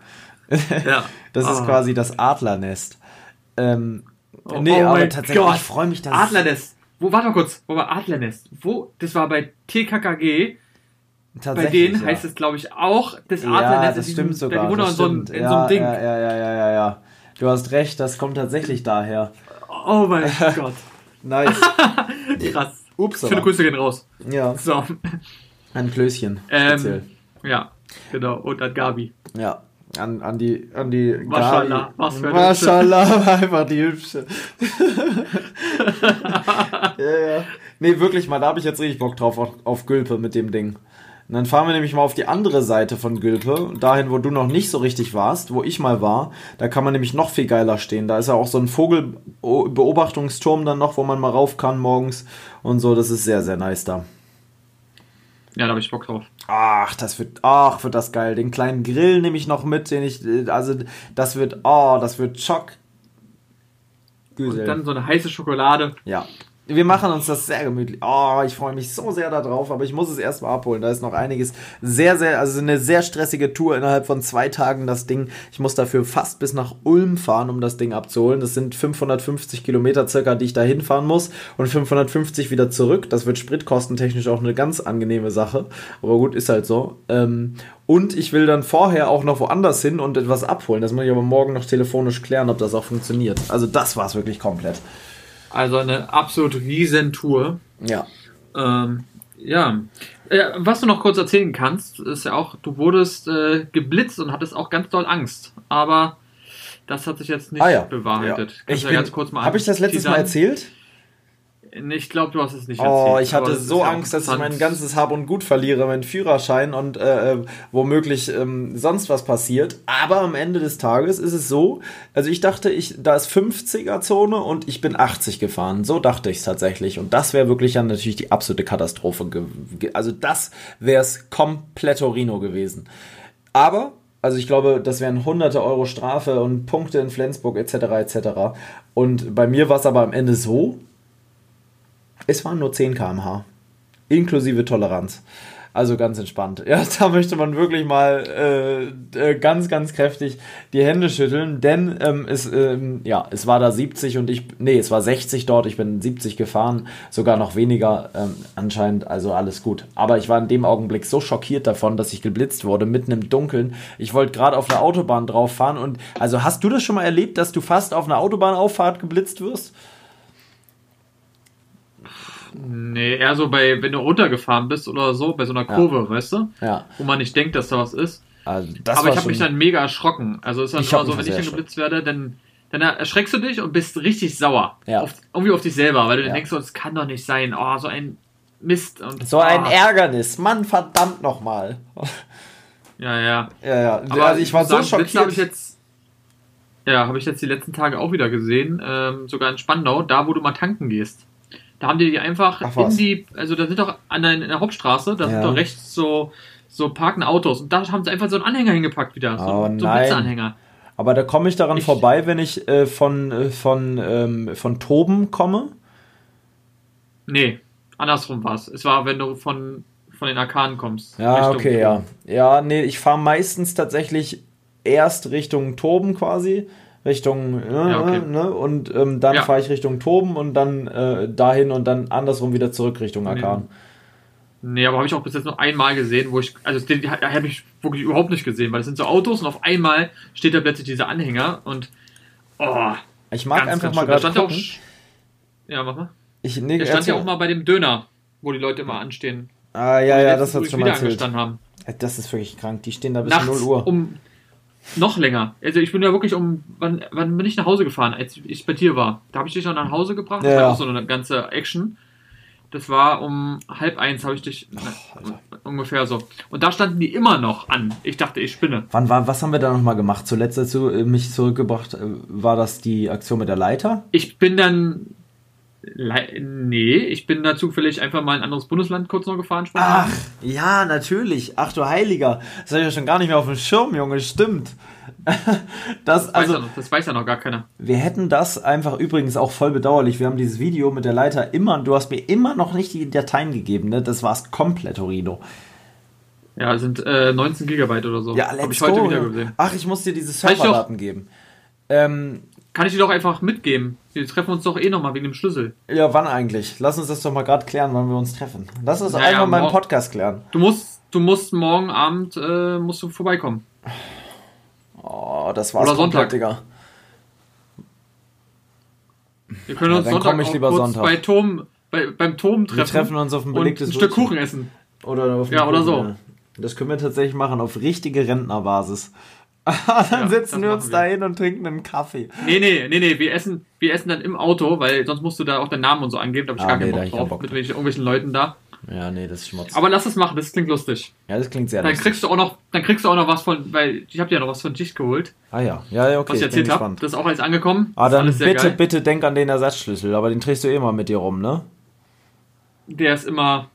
Ja. *laughs* Das ist oh. quasi das Adlernest. Ähm, oh, nee, oh aber tatsächlich, Gott. ich freue mich, dass. Adlernest. Wo, warte mal kurz, wo war Adlernest? Wo? Das war bei TKKG. Bei denen ja. heißt es, glaube ich, auch das Adlernest. Ja, das stimmt sogar. Die das in, so einem, in ja, so einem Ding. Ja, ja, ja, ja, ja. Du hast recht, das kommt tatsächlich daher. Oh mein *laughs* Gott. nice. *laughs* Krass. Ups. Schöne Grüße gehen raus. Ja. So. Ein Klößchen. Ähm, ja, genau. Und an Gabi. Ja an, an die an die Maschallah, was für Maschallah, *laughs* war einfach die hübsche. *laughs* ja, ja. Nee, wirklich mal, da habe ich jetzt richtig Bock drauf auf, auf Gülpe mit dem Ding. Und dann fahren wir nämlich mal auf die andere Seite von Gülpe, dahin, wo du noch nicht so richtig warst, wo ich mal war. Da kann man nämlich noch viel geiler stehen. Da ist ja auch so ein Vogelbeobachtungsturm dann noch, wo man mal rauf kann morgens und so. Das ist sehr, sehr nice da. Ja, da habe ich Bock drauf. Ach, das wird, ach, wird das geil. Den kleinen Grill nehme ich noch mit, den ich, also das wird, oh, das wird Schock. Und dann so eine heiße Schokolade. Ja, wir machen uns das sehr gemütlich. Oh, ich freue mich so sehr darauf, aber ich muss es erstmal abholen. Da ist noch einiges sehr, sehr, also eine sehr stressige Tour innerhalb von zwei Tagen das Ding. Ich muss dafür fast bis nach Ulm fahren, um das Ding abzuholen. Das sind 550 Kilometer circa, die ich da hinfahren muss und 550 wieder zurück. Das wird spritkostentechnisch auch eine ganz angenehme Sache. Aber gut, ist halt so. Ähm, und ich will dann vorher auch noch woanders hin und etwas abholen. Das muss ich aber morgen noch telefonisch klären, ob das auch funktioniert. Also das war es wirklich komplett. Also eine absolut riesen Tour. Ja. Ähm, ja. Äh, was du noch kurz erzählen kannst, ist ja auch, du wurdest äh, geblitzt und hattest auch ganz doll Angst. Aber das hat sich jetzt nicht ah, ja. bewahrheitet. Ja. Ich ja ganz kurz mal Habe ich das letztes Mal erzählt? Ich glaube, du hast es nicht erzählt. Oh, ich hatte so Angst, dass ich mein ganzes Hab und Gut verliere, meinen Führerschein und äh, äh, womöglich ähm, sonst was passiert. Aber am Ende des Tages ist es so, also ich dachte, ich, da ist 50er-Zone und ich bin 80 gefahren. So dachte ich es tatsächlich. Und das wäre wirklich dann natürlich die absolute Katastrophe. Also das wäre es komplett Rino gewesen. Aber also ich glaube, das wären hunderte Euro Strafe und Punkte in Flensburg etc. etc. Und bei mir war es aber am Ende so, es waren nur 10 km/h. Inklusive Toleranz. Also ganz entspannt. *laughs* Ja, da möchte man wirklich mal äh, äh, ganz, ganz kräftig die Hände schütteln, denn ähm, es, ähm, ja, es war da 70 und ich, nee, es war 60 dort, ich bin 70 gefahren, sogar noch weniger ähm, anscheinend, also alles gut. Aber ich war in dem Augenblick so schockiert davon, dass ich geblitzt wurde, mitten im Dunkeln. Ich wollte gerade auf der Autobahn drauf fahren und, also hast du das schon mal erlebt, dass du fast auf einer Autobahnauffahrt geblitzt wirst? Nee, eher so bei, wenn du runtergefahren bist oder so, bei so einer Kurve, ja. weißt du? Ja. Wo man nicht denkt, dass da was ist. Also Aber ich habe mich dann mega erschrocken. Also ist dann immer so, wenn ich dann geblitzt werde, dann, dann erschreckst du dich und bist richtig sauer. Ja. Auf, irgendwie auf dich selber, weil du ja. denkst, das kann doch nicht sein. Oh, so ein Mist. Und, so oh. ein Ärgernis. Mann, verdammt nochmal. Ja, ja. Ja, ja. Aber also ich war so sagen, schockiert. Habe ich jetzt, ja, habe ich jetzt die letzten Tage auch wieder gesehen. Ähm, sogar in Spandau, da wo du mal tanken gehst. Da haben die die einfach Ach, in die, also da sind doch an der, in der Hauptstraße, da ja. sind doch rechts so, so parkende Autos und da haben sie einfach so einen Anhänger hingepackt wieder. So, oh, so einen Blitzeanhänger. Aber da komme ich daran ich, vorbei, wenn ich äh, von, äh, von, ähm, von Toben komme? Nee, andersrum war es. Es war, wenn du von von den Arkanen kommst. Ja, Richtung okay, Toben. ja. Ja, nee, ich fahre meistens tatsächlich erst Richtung Toben quasi. Richtung, äh, ja, okay. ne, und ähm, dann ja. fahre ich Richtung Toben und dann äh, dahin und dann andersrum wieder zurück Richtung Arkan. Nee, aber habe ich auch bis jetzt nur einmal gesehen, wo ich, also den habe ich wirklich überhaupt nicht gesehen, weil das sind so Autos und auf einmal steht da plötzlich dieser Anhänger und oh. Ich mag ganz, einfach ganz mal gerade Ja, mach mal. Ich, nee, der stand ja auch mal bei dem Döner, wo die Leute immer anstehen. Ah, ja, ja, das hat schon mal erzählt. Haben. Das ist wirklich krank. Die stehen da bis Nachts 0 Uhr. Um, noch länger. Also ich bin ja wirklich um, wann, wann bin ich nach Hause gefahren, als ich bei dir war? Da habe ich dich noch nach Hause gebracht. Ja, das war auch so eine ganze Action. Das war um halb eins, habe ich dich oh, ungefähr so. Und da standen die immer noch an. Ich dachte, ich spinne. Wann war, was haben wir da nochmal gemacht? Zuletzt, als du mich zurückgebracht, äh, war das die Aktion mit der Leiter? Ich bin dann Nee, ich bin da zufällig einfach mal in ein anderes Bundesland kurz noch gefahren. Spontan. Ach, ja, natürlich. Ach du Heiliger. Das habe ich ja schon gar nicht mehr auf dem Schirm, Junge. Stimmt. *laughs* Das, das, also, weiß ja noch, das weiß ja noch gar keiner. Wir hätten das einfach übrigens auch voll bedauerlich. Wir haben dieses Video mit der Leiter immer, du hast mir immer noch nicht die Dateien gegeben, ne? Das war es komplett, Horino. Ja, sind äh, 19 Gigabyte oder so. Ja, let's Hab ich heute wieder gesehen. Ach, ich muss dir diese Serverdaten geben. Ähm, kann ich dir doch einfach mitgeben. Wir treffen uns doch eh nochmal wegen dem Schlüssel. Ja, wann eigentlich? Lass uns das doch mal gerade klären, wann wir uns treffen. Lass uns naja, einfach mal im Podcast klären. Du musst, du musst morgen Abend äh, musst du vorbeikommen. Oh, das war's Oder Sonntag. Digga. Wir können ja, uns Sonntag ich lieber Sonntag. bei Tom, bei, beim Tom treffen. Wir treffen uns auf ein belegtes und ein Stück Kuchen essen. Oder auf ja, oder so. Das können wir tatsächlich machen, auf richtige Rentnerbasis. Dann ja, sitzen wir uns da hin und trinken einen Kaffee. Nee, nee, nee, nee, wir essen, wir essen dann im Auto, weil sonst musst du da auch deinen Namen und so angeben, da habe ich ah, gar nee, keinen Bock drauf, Bock. mit irgendwelchen Leuten da. Ja, nee, das ist Schmutz. Aber lass es machen, das klingt lustig. Ja, das klingt sehr dann lustig. Kriegst du auch noch, dann kriegst du auch noch was von, weil ich habe dir ja noch was von dich geholt. Ah ja, ja, ja okay. Was ich erzählt habe, das ist auch alles angekommen. Ah, dann bitte, bitte denk an den Ersatzschlüssel, aber den trägst du eh mal mit dir rum, ne? Der ist immer...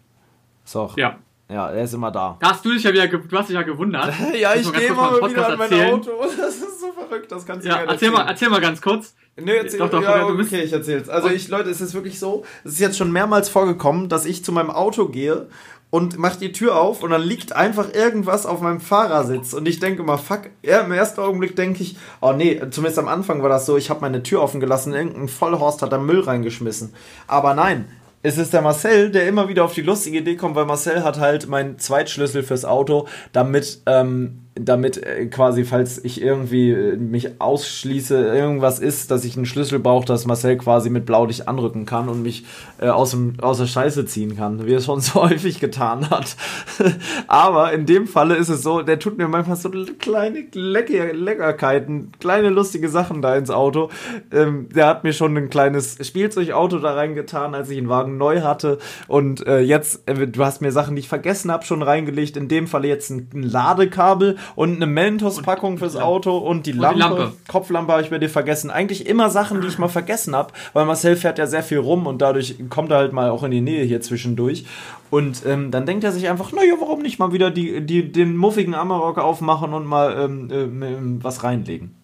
So. Ja. Ja, er ist immer da. Da hast du dich ja wieder, du hast dich ja gewundert. *laughs* ja, ich gehe mal wieder an mein erzählen. Auto. *laughs* Das ist so verrückt, das kannst du ja, erzähl mal, erzähl mal ganz kurz. Nee, erzähl, doch, doch, ja, du okay, ich erzähl's. Also ich, Leute, es ist wirklich so, es ist jetzt schon mehrmals vorgekommen, dass ich zu meinem Auto gehe und mach die Tür auf und dann liegt einfach irgendwas auf meinem Fahrersitz und ich denke immer, fuck, ja, im ersten Augenblick denke ich, oh nee, zumindest am Anfang war das so, ich habe meine Tür offen gelassen, irgendein Vollhorst hat da Müll reingeschmissen. Aber nein, es ist der Marcel, der immer wieder auf die lustige Idee kommt, weil Marcel hat halt meinen Zweitschlüssel fürs Auto, damit ähm, damit äh, quasi, falls ich irgendwie äh, mich ausschließe, irgendwas ist, dass ich einen Schlüssel brauche, dass Marcel quasi mit Blaulicht anrücken kann und mich äh, aus, dem, aus der Scheiße ziehen kann, wie er es schon *laughs* so häufig getan hat. *laughs* Aber in dem Falle ist es so, der tut mir manchmal so kleine Lecker Leckerkeiten, kleine lustige Sachen da ins Auto. Ähm, der hat mir schon ein kleines Spielzeugauto da reingetan, als ich den Wagen neu hatte. Und äh, jetzt, äh, du hast mir Sachen, die ich vergessen habe, schon reingelegt. In dem Falle jetzt ein, ein Ladekabel und eine Mentos-Packung fürs Auto und die Lampe. Und die Lampe. Kopflampe habe ich bei dir vergessen. Eigentlich immer Sachen, die ich mal vergessen habe, weil Marcel fährt ja sehr viel rum und dadurch kommt er halt mal auch in die Nähe hier zwischendurch. Und ähm, dann denkt er sich einfach, naja, warum nicht mal wieder die, die, den muffigen Amarok aufmachen und mal ähm, ähm, was reinlegen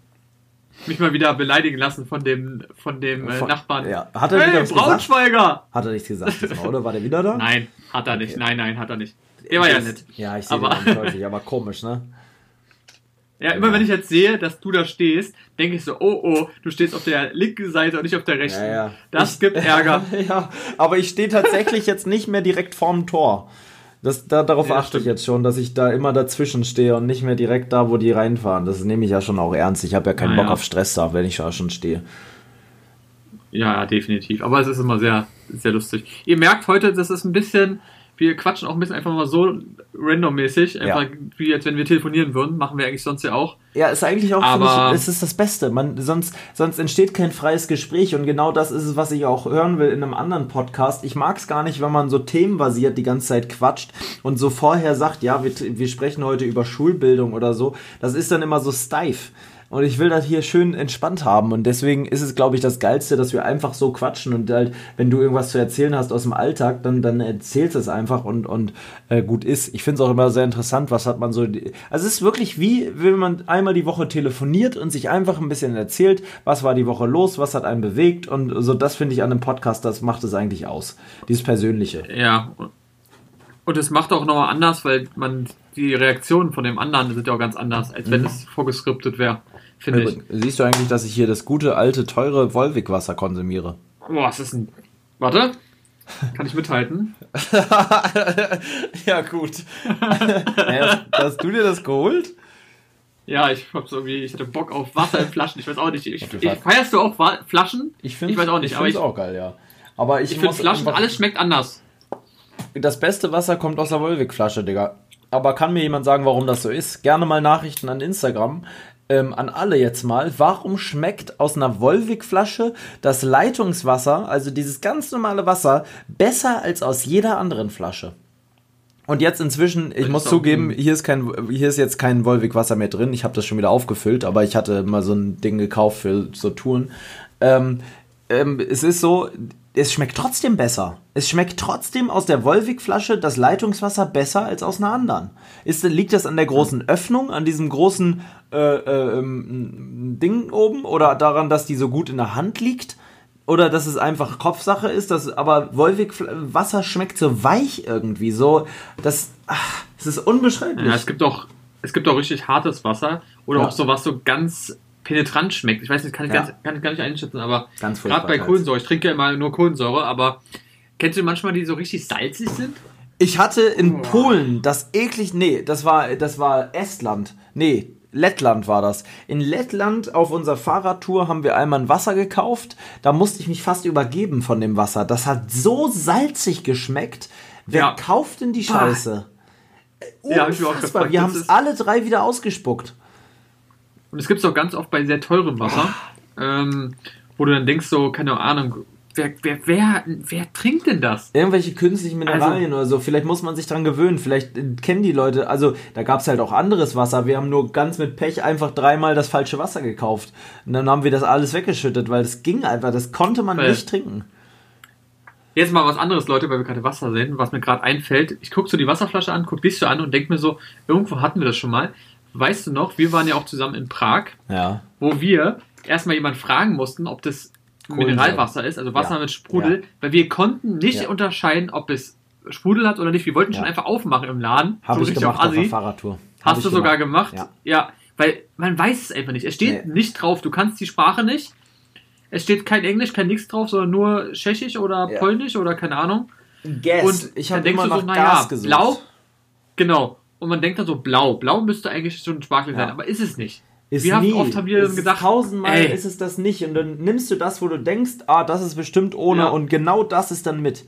mich mal wieder beleidigen lassen von dem, von dem äh, Nachbarn. Ja. Hat er hey, Braunschweiger! Gesagt? Hat er nichts gesagt, oder? War der wieder da? *laughs* Nein, hat er nicht. Nein, nein, hat er nicht. Der war ja nett. Ja, ich sehe den häufig, aber komisch, ne? Ja, immer ja. wenn ich jetzt sehe, dass du da stehst, denke ich so, oh oh, du stehst auf der linken Seite und nicht auf der rechten. Ja, ja. Das ich, gibt *laughs* Ärger. ja, aber ich stehe tatsächlich jetzt nicht mehr direkt vorm Tor. Das, da, darauf achte stimmt. ich jetzt schon, dass ich da immer dazwischen stehe und nicht mehr direkt da, wo die reinfahren. Das nehme ich ja schon auch ernst. Ich habe ja keinen Bock auf Stress da, wenn ich da schon stehe. Ja, definitiv. Aber es ist immer sehr, sehr lustig. Ihr merkt heute, das ist ein bisschen, wir quatschen auch ein bisschen einfach mal so randommäßig, einfach ja. wie als wenn wir telefonieren würden, machen wir eigentlich sonst ja auch. Ja, ist eigentlich auch, aber ich, es ist das Beste. Man, sonst, sonst entsteht kein freies Gespräch und genau das ist es, was ich auch hören will in einem anderen Podcast. Ich mag es gar nicht, wenn man so themenbasiert die ganze Zeit quatscht und so vorher sagt, ja, wir, wir sprechen heute über Schulbildung oder so. Das ist dann immer so steif. Und ich will das hier schön entspannt haben. Und deswegen ist es, glaube ich, das Geilste, dass wir einfach so quatschen. Und halt, wenn du irgendwas zu erzählen hast aus dem Alltag, dann, dann erzählst es einfach und, und äh, gut ist. Ich finde es auch immer sehr interessant, was hat man so. Also es ist wirklich wie, wenn man einmal die Woche telefoniert und sich einfach ein bisschen erzählt, was war die Woche los, was hat einen bewegt. Und so, das finde ich an einem Podcast, das macht es eigentlich aus. Dieses Persönliche. Ja. Und es macht auch nochmal anders, weil man die Reaktionen von dem anderen sind ja auch ganz anders, als wenn mhm. es vorgeskriptet wäre finde ich. Siehst du eigentlich, dass ich hier das gute, alte, teure Wolwig-Wasser konsumiere? Boah, was ist ein. Warte. Kann ich mithalten? *laughs* ja, gut. ja, hast du dir das geholt? Ja, ich hab's irgendwie, ich hatte Bock auf Wasser in Flaschen. Ich weiß auch nicht. Ich, ich, feierst du auch Flaschen? Ich, ich weiß auch nicht. Ich aber ich auch geil, ja. Aber ich, ich finde Flaschen, alles schmeckt anders. Das beste Wasser kommt aus der Wolwig-Flasche, Digga. Aber kann mir jemand sagen, warum das so ist? Gerne mal Nachrichten an Instagram ähm, an alle jetzt mal, warum schmeckt aus einer Wolwig-Flasche das Leitungswasser, also dieses ganz normale Wasser, besser als aus jeder anderen Flasche? Und jetzt inzwischen, ich muss zugeben, hier ist kein, hier ist jetzt kein Wolwig-Wasser mehr drin. Ich habe das schon wieder aufgefüllt, aber ich hatte mal so ein Ding gekauft für so Touren. Ähm, ähm, es ist so, es schmeckt trotzdem besser. Es schmeckt trotzdem aus der Wolwig-Flasche das Leitungswasser besser als aus einer anderen. Ist, liegt das an der großen Öffnung, an diesem großen äh, äh, ähm, Ding oben oder daran, dass die so gut in der Hand liegt? Oder dass es einfach Kopfsache ist, dass, aber Wolwig-Wasser schmeckt so weich irgendwie, so, das, ach, das ist unbeschreiblich. Ja, es gibt auch, es gibt auch richtig hartes Wasser oder ja. auch so was so ganz penetrant schmeckt. Ich weiß nicht, kann ich, ja. ganz, kann ich gar nicht einschätzen, aber gerade bei Kohlensäure, ich trinke ja immer nur Kohlensäure, aber kennst du manchmal, die so richtig salzig sind? Ich hatte in oh. Polen das eklig, nee, das war, das war Estland, nee, Lettland war das. In Lettland auf unserer Fahrradtour haben wir einmal ein Wasser gekauft. Da musste ich mich fast übergeben von dem Wasser. Das hat so salzig geschmeckt. Wer ja. kauft denn die Scheiße? Bah. Ja, ich auch gefragt, wir haben es alle drei wieder ausgespuckt. Und es gibt es auch ganz oft bei sehr teurem Wasser, ähm, wo du dann denkst, so, keine Ahnung, wer, wer, wer, wer trinkt denn das? Irgendwelche künstlichen Mineralien also, oder so. Vielleicht muss man sich dran gewöhnen. Vielleicht kennen die Leute. Also, da gab es halt auch anderes Wasser. Wir haben nur ganz mit Pech einfach dreimal das falsche Wasser gekauft. Und dann haben wir das alles weggeschüttet, weil das ging einfach. Das konnte man weil, nicht trinken. Jetzt mal was anderes, Leute, weil wir gerade Wasser sehen, was mir gerade einfällt. Ich gucke so die Wasserflasche an, gucke dich so an und denke mir so, irgendwo hatten wir das schon mal weißt du noch, wir waren ja auch zusammen in Prag, ja. wo wir erstmal jemand fragen mussten, ob das Mineralwasser ist, also Wasser ja. mit Sprudel, ja. weil wir konnten nicht unterscheiden, ob es Sprudel hat oder nicht. Wir wollten schon einfach aufmachen im Laden. Habe so ich gemacht auf, der Fahrradtour. Hab Hast du sogar gemacht? Ja. weil man weiß es einfach nicht. Es steht nee. nicht drauf, du kannst die Sprache nicht. Es steht kein Englisch, kein nichts drauf, sondern nur Tschechisch oder Polnisch oder keine Ahnung. Guess. Und ich habe immer nach so, naja, Gas gesucht. Blau, genau und man denkt dann so, blau. Blau müsste eigentlich schon ein Sparkling ja. sein, aber ist es nicht. Ist Wie nie. oft haben wir ist gedacht, tausendmal ey. ist es das nicht und dann nimmst du das, wo du denkst, ah, das ist bestimmt ohne ja. und genau das ist dann mit.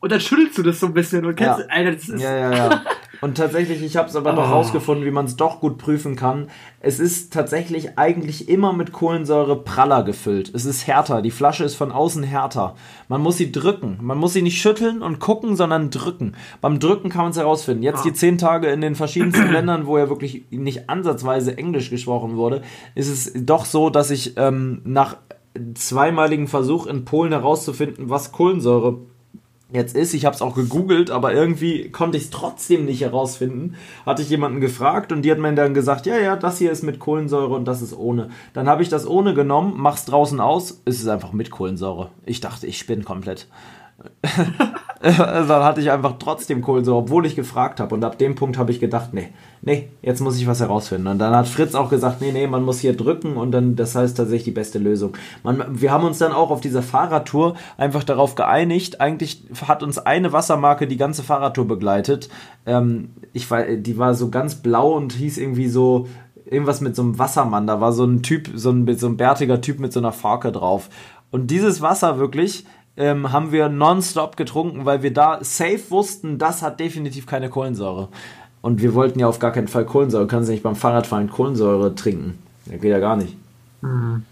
Und dann schüttelst du das so ein bisschen und kennst, ja. Alter, das ist. Ja, ja, ja. *laughs* Und tatsächlich, ich habe es aber oh. noch rausgefunden, wie man es doch gut prüfen kann. Es ist tatsächlich eigentlich immer mit Kohlensäure praller gefüllt. Es ist härter. Die Flasche ist von außen härter. Man muss sie drücken. Man muss sie nicht schütteln und gucken, sondern drücken. Beim Drücken kann man es herausfinden. Jetzt ah. die zehn Tage in den verschiedensten *clears throat* Ländern, wo ja wirklich nicht ansatzweise Englisch gesprochen wurde, ist es doch so, dass ich ähm, nach zweimaligen Versuch in Polen herauszufinden, was Kohlensäure jetzt ist. Ich habe es auch gegoogelt, aber irgendwie konnte ich es trotzdem nicht herausfinden. Hatte ich jemanden gefragt und die hat mir dann gesagt, ja, ja, das hier ist mit Kohlensäure und das ist ohne. Dann habe ich das ohne genommen, mach's draußen aus, ist es einfach mit Kohlensäure. Ich dachte, ich spinne komplett. *laughs* dann hatte ich einfach trotzdem Kohlensäure, obwohl ich gefragt habe. Und ab dem Punkt habe ich gedacht, nee, nee, jetzt muss ich was herausfinden. Und dann hat Fritz auch gesagt, nee, nee, man muss hier drücken und dann, das heißt tatsächlich die beste Lösung. Man, wir haben uns dann auch auf dieser Fahrradtour einfach darauf geeinigt. Eigentlich hat uns eine Wassermarke die ganze Fahrradtour begleitet. Ähm, ich war, die war so ganz blau und hieß irgendwie so irgendwas mit so einem Wassermann. Da war so ein Typ, so ein, so ein bärtiger Typ mit so einer Farke drauf. Und dieses Wasser wirklich, ähm, haben wir nonstop getrunken, weil wir da safe wussten, das hat definitiv keine Kohlensäure. Und wir wollten ja auf gar keinen Fall Kohlensäure. Du kannst nicht beim Fahrradfahren Kohlensäure trinken. Das geht ja gar nicht. Mhm.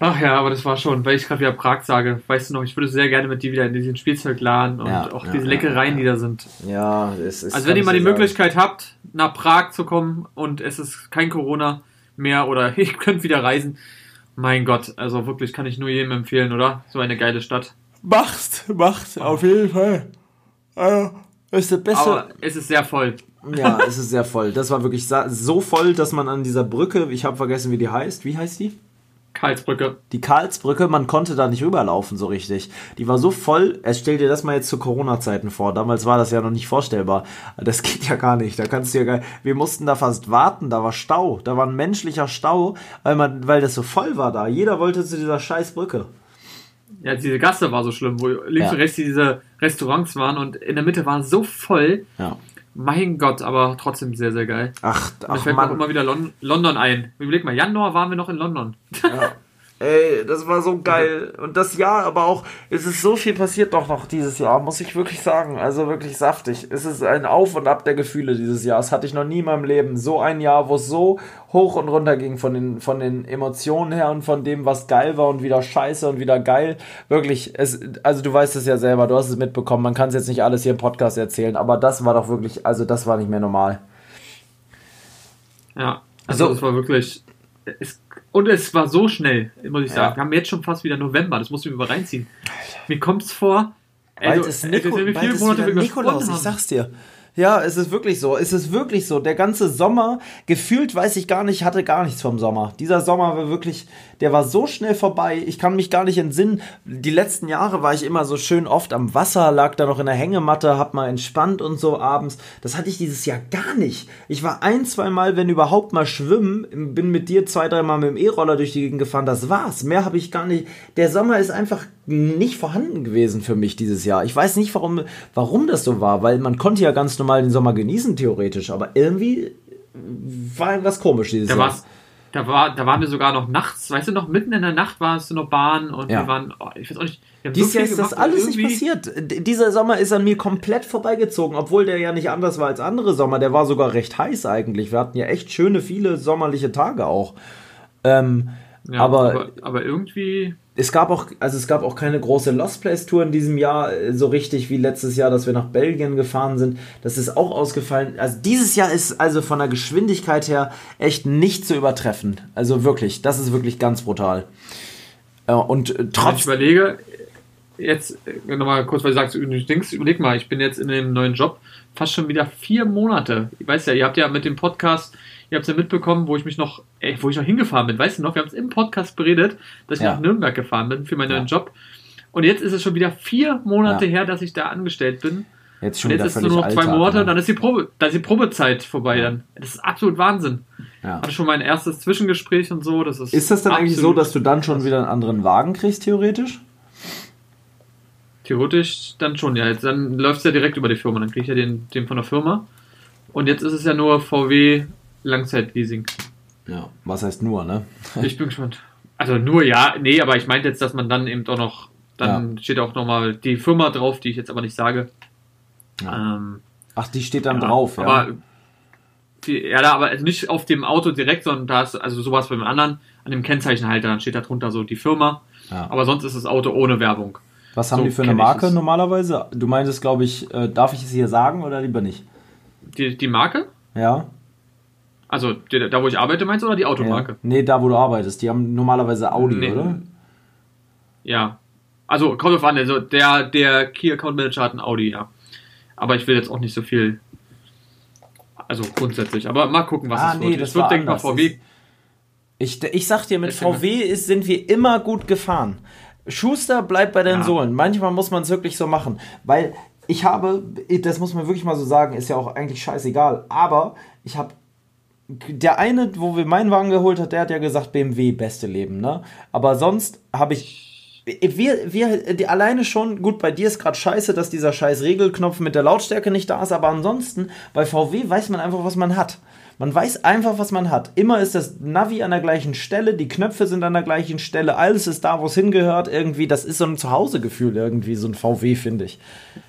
Ach ja, aber das war schon, weil ich gerade wieder Prag sage. Weißt du noch, ich würde sehr gerne mit dir wieder in diesen Spielzeugladen und ja, auch ja, diese Leckereien, ja, die da sind. Ja, es ist. Also wenn ihr mal die sagen. Möglichkeit habt, nach Prag zu kommen und es ist kein Corona mehr oder *laughs* ihr könnt wieder reisen, mein Gott, also wirklich kann ich nur jedem empfehlen, oder? So eine geile Stadt. Macht, macht, auf jeden Fall. Also, ist der beste. Aber es ist sehr voll. Ja, es ist sehr voll. Das war wirklich so voll, dass man an dieser Brücke, ich habe vergessen, wie die heißt. Wie heißt die? Karlsbrücke. Die Karlsbrücke, man konnte da nicht rüberlaufen so richtig. Die war so voll, es stell dir das mal jetzt zu Corona-Zeiten vor. Damals war das ja noch nicht vorstellbar. Das *laughs* geht ja gar nicht. Da kannst du ja gar Wir mussten da fast warten, da war Stau. Da war ein menschlicher Stau, weil man, weil das so voll war da. Jeder wollte zu dieser scheiß Brücke. Ja, diese Gasse war so schlimm, wo links ja. und rechts diese Restaurants waren und in der Mitte war so voll. Ja. Mein Gott, aber trotzdem sehr, sehr geil. Ach, ach Mir fällt Mann. auch immer wieder Lon London ein. Überleg mal, Januar waren wir noch in London. Ja. *laughs* Ey, das war so geil. Und das Jahr, aber auch, es ist so viel passiert doch noch dieses Jahr, muss ich wirklich sagen. Also wirklich saftig. Es ist ein Auf und Ab der Gefühle dieses Jahr. Das hatte ich noch nie in meinem Leben. So ein Jahr, wo es so hoch und runter ging von den, von den Emotionen her und von dem, was geil war und wieder scheiße und wieder geil. Wirklich, es, also du weißt es ja selber, du hast es mitbekommen. Man kann es jetzt nicht alles hier im Podcast erzählen, aber das war doch wirklich, also das war nicht mehr normal. Ja, also so, es war wirklich, es und es war so schnell, muss ich sagen. Ja. Wir haben jetzt schon fast wieder November, das musst du mir mal reinziehen. Mir kommt es vor. Bald also, ist, Nico, bald ist wieder Nikolaus, ich sag's dir. Ja, es ist wirklich so. Es ist wirklich so. Der ganze Sommer, gefühlt weiß ich gar nicht, hatte gar nichts vom Sommer. Dieser Sommer war wirklich, der war so schnell vorbei. Ich kann mich gar nicht entsinnen. Die letzten Jahre war ich immer so schön oft am Wasser, lag da noch in der Hängematte, hab mal entspannt und so abends. Das hatte ich dieses Jahr gar nicht. Ich war ein, zwei Mal, wenn überhaupt mal schwimmen, bin mit dir zwei, dreimal mit dem E-Roller durch die Gegend gefahren. Das war's. Mehr habe ich gar nicht. Der Sommer ist einfach nicht vorhanden gewesen für mich dieses Jahr. Ich weiß nicht, warum, warum das so war, weil man konnte ja ganz normal den Sommer genießen, theoretisch, aber irgendwie war irgendwas komisch dieses da Jahr. Da, war, da waren wir sogar noch nachts, weißt du noch, mitten in der Nacht warst du noch Bahn und ja. wir waren, oh, ich weiß auch nicht, dieses so Jahr ist das alles nicht passiert. Dieser Sommer ist an mir komplett vorbeigezogen, obwohl der ja nicht anders war als andere Sommer. Der war sogar recht heiß eigentlich. Wir hatten ja echt schöne, viele sommerliche Tage auch. Ähm, ja, aber, aber, aber irgendwie es gab auch, also es gab auch keine große Lost Place Tour in diesem Jahr, äh, so richtig wie letztes Jahr, dass wir nach Belgien gefahren sind. Das ist auch ausgefallen. Also dieses Jahr ist also von der Geschwindigkeit her echt nicht zu übertreffen. Also wirklich, das ist wirklich ganz brutal. Äh, und trotzdem. Ich überlege, jetzt äh, nochmal kurz, weil du sagst, du denkst, überleg mal, ich bin jetzt in dem neuen Job fast schon wieder vier Monate. Ich weiß ja, ihr habt ja mit dem Podcast Ihr habt es ja mitbekommen, wo ich mich noch, ey, wo ich noch hingefahren bin. Weißt du noch, wir haben es im Podcast beredet, dass ich ja. nach Nürnberg gefahren bin für meinen neuen Job. Und jetzt ist es schon wieder vier Monate her, dass ich da angestellt bin. Jetzt schon und jetzt ist es nur noch zwei Monate, dann ist die Probe, dann ist die Probezeit vorbei. Dann. Das ist absolut Wahnsinn. Ja. Hatte schon mein erstes Zwischengespräch und so. Das ist, ist das dann eigentlich so, dass du dann schon wieder einen anderen Wagen kriegst, theoretisch? Theoretisch dann schon, ja. Jetzt, dann läuft es ja direkt über die Firma. Dann kriege ich ja den, den von der Firma. Und jetzt ist es ja nur VW Langzeitleasing. Ja, was heißt nur, ne? *laughs* ich bin gespannt. Also nur ja, nee, aber ich meinte jetzt, dass man dann eben doch noch, dann ja. steht auch nochmal die Firma drauf, die ich jetzt aber nicht sage. Ja. Ähm, Ach, die steht dann ja, drauf, ja. Aber die, ja, da, aber nicht auf dem Auto direkt, sondern da ist, also sowas beim anderen, an dem Kennzeichenhalter, dann steht da drunter so die Firma. Ja. Aber sonst ist das Auto ohne Werbung. Was haben so die für eine Marke normalerweise? Du meintest, glaube ich, äh, darf ich es hier sagen oder lieber nicht? Die, die Marke? Ja. Also da, wo ich arbeite, meinst du, oder die Automarke? Ja. Nee, da, wo du arbeitest. Die haben normalerweise Audi, nee. oder? Ja. Also, kommt drauf an. Also, der, der Key Account Manager hat ein Audi, ja. Aber ich will jetzt auch nicht so viel. Also, grundsätzlich. Aber mal gucken, was ah, es nee, wird. Das es wird, denke mal, VW. Ich, ich sag dir, mit VW ist, sind wir immer gut gefahren. Schuster bleibt bei den ja. Sohlen. Manchmal muss man es wirklich so machen. Weil ich habe, das muss man wirklich mal so sagen, ist ja auch eigentlich scheißegal. Aber ich habe der eine, wo wir meinen Wagen geholt hat, der hat ja gesagt, BMW beste Leben, ne? Aber sonst habe ich wir, wir, die, alleine schon, gut, bei dir ist gerade scheiße, dass dieser scheiß Regelknopf mit der Lautstärke nicht da ist, aber ansonsten, bei VW weiß man einfach, was man hat. Man weiß einfach, was man hat. Immer ist das Navi an der gleichen Stelle, die Knöpfe sind an der gleichen Stelle, alles ist da, wo es hingehört. Irgendwie, das ist so ein Zuhausegefühl irgendwie, so ein VW, finde ich.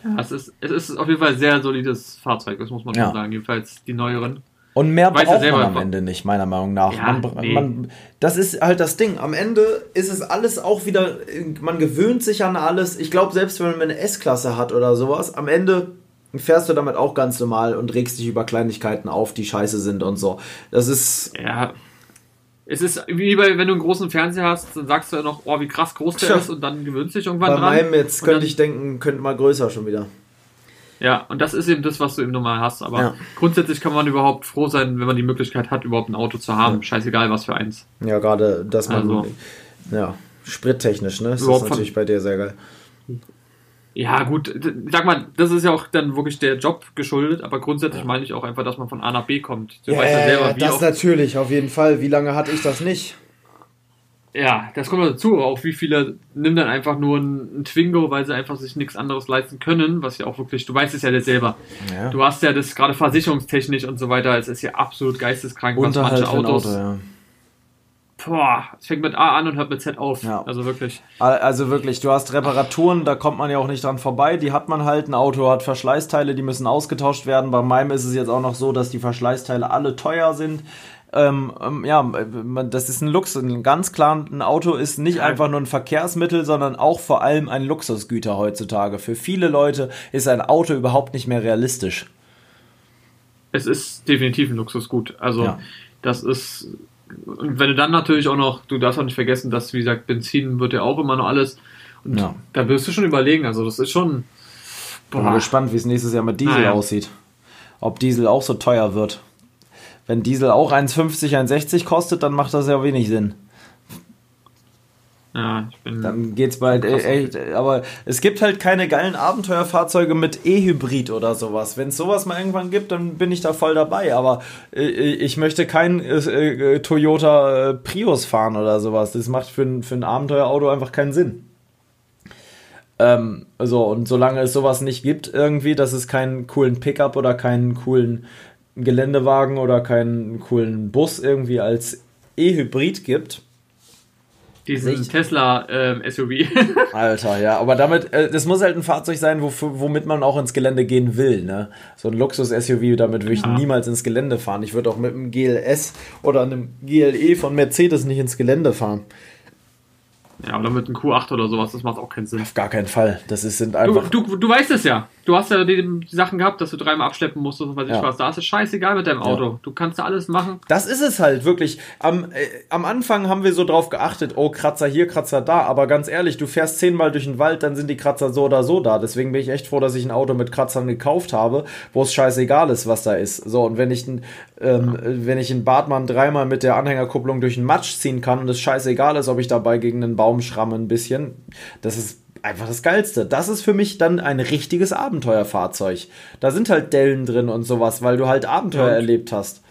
Ja, es, ist, es ist auf jeden Fall ein sehr solides Fahrzeug, das muss man ja. schon sagen. Jedenfalls die neueren. Und mehr Weiß braucht man am Ende nicht, meiner Meinung nach. Ja, man, nee. man, das ist halt das Ding. Am Ende ist es alles auch wieder, man gewöhnt sich an alles. Ich glaube, selbst wenn man eine S-Klasse hat oder sowas, am Ende fährst du damit auch ganz normal und regst dich über Kleinigkeiten auf, die scheiße sind und so. Das ist. Ja. Es ist wie bei, wenn du einen großen Fernseher hast, dann sagst du ja noch, oh, wie krass groß der Tja. ist und dann gewöhnst du dich irgendwann bei dran. Bei meinem jetzt könnte ich denken, könnte mal größer schon wieder. Ja, und das ist eben das, was du eben normal hast. Aber ja. grundsätzlich kann man überhaupt froh sein, wenn man die Möglichkeit hat, überhaupt ein Auto zu haben. Ja. Scheißegal, was für eins. Ja, gerade, dass man. Also, ja, sprittechnisch, ne? Das ist natürlich bei dir sehr geil. Ja, gut, sag mal, das ist ja auch dann wirklich der Job geschuldet, aber grundsätzlich meine ich auch einfach, dass man von A nach B kommt. Du ja, weißt ja selber, wie das natürlich, auf jeden Fall. Wie lange hatte ich das nicht? Ja, das kommt dazu. Auch wie viele nehmen dann einfach nur einen Twingo, weil sie einfach sich nichts anderes leisten können, was ja auch wirklich, du weißt es ja selber. Ja. Du hast ja das gerade versicherungstechnisch und so weiter, es ist ja absolut geisteskrank, Unterhalt was manche Autos. Auto, ja. Boah, es fängt mit A an und hört mit Z auf. Ja. Also wirklich. Also wirklich, du hast Reparaturen, da kommt man ja auch nicht dran vorbei. Die hat man halt. Ein Auto hat Verschleißteile, die müssen ausgetauscht werden. Bei meinem ist es jetzt auch noch so, dass die Verschleißteile alle teuer sind. Ähm, ähm, ja, das ist ein Luxus. Ganz klar, ein Auto ist nicht einfach nur ein Verkehrsmittel, sondern auch vor allem ein Luxusgüter heutzutage. Für viele Leute ist ein Auto überhaupt nicht mehr realistisch. Es ist definitiv ein Luxusgut. Also, ja. das ist und wenn du dann natürlich auch noch, du darfst auch nicht vergessen, dass, wie gesagt, Benzin wird ja auch immer noch alles. Und ja. da wirst du schon überlegen, also das ist schon. Boah. Bin gespannt, wie es nächstes Jahr mit Diesel ah, ja. aussieht. Ob Diesel auch so teuer wird. Wenn Diesel auch 1,50, 1,60 kostet, dann macht das ja wenig Sinn. Ja, ich bin. Dann geht's bald echt. Aber es gibt halt keine geilen Abenteuerfahrzeuge mit E-Hybrid oder sowas. Wenn es sowas mal irgendwann gibt, dann bin ich da voll dabei. Aber äh, ich möchte kein äh, äh, Toyota Prius fahren oder sowas. Das macht für, für ein Abenteuerauto einfach keinen Sinn. Ähm, so, und solange es sowas nicht gibt, irgendwie, dass es keinen coolen Pickup oder keinen coolen Geländewagen oder keinen coolen Bus irgendwie als E-Hybrid gibt, diesen Nicht? Tesla ähm, SUV. *laughs* Alter, ja, aber damit, äh, das muss halt ein Fahrzeug sein, wo, womit man auch ins Gelände gehen will, ne? So ein Luxus-SUV, damit würde ich ja. niemals ins Gelände fahren. Ich würde auch mit einem GLS oder einem GLE von Mercedes nicht ins Gelände fahren. Ja, oder mit einem Q8 oder sowas, das macht auch keinen Sinn. Auf gar keinen Fall. Das ist, sind einfach. Du, du, du weißt es ja. Du hast ja die, die Sachen gehabt, dass du dreimal abschleppen musst und was ich ja. was. Da ist es scheißegal mit deinem Auto. Ja. Du kannst da alles machen. Das ist es halt, wirklich. Am, äh, am Anfang haben wir so drauf geachtet, oh, Kratzer hier, Kratzer da. Aber ganz ehrlich, du fährst zehnmal durch den Wald, dann sind die Kratzer so oder so da. Deswegen bin ich echt froh, dass ich ein Auto mit Kratzern gekauft habe, wo es scheißegal ist, was da ist. So, und wenn ich, ähm, ja. wenn ich in Bartmann dreimal mit der Anhängerkupplung durch den Matsch ziehen kann und es scheißegal ist, ob ich dabei gegen einen Baum schramme ein bisschen. Das ist einfach das Geilste. Das ist für mich dann ein richtiges Abenteuerfahrzeug. Da sind halt Dellen drin und sowas, weil du halt Abenteuer und erlebt hast.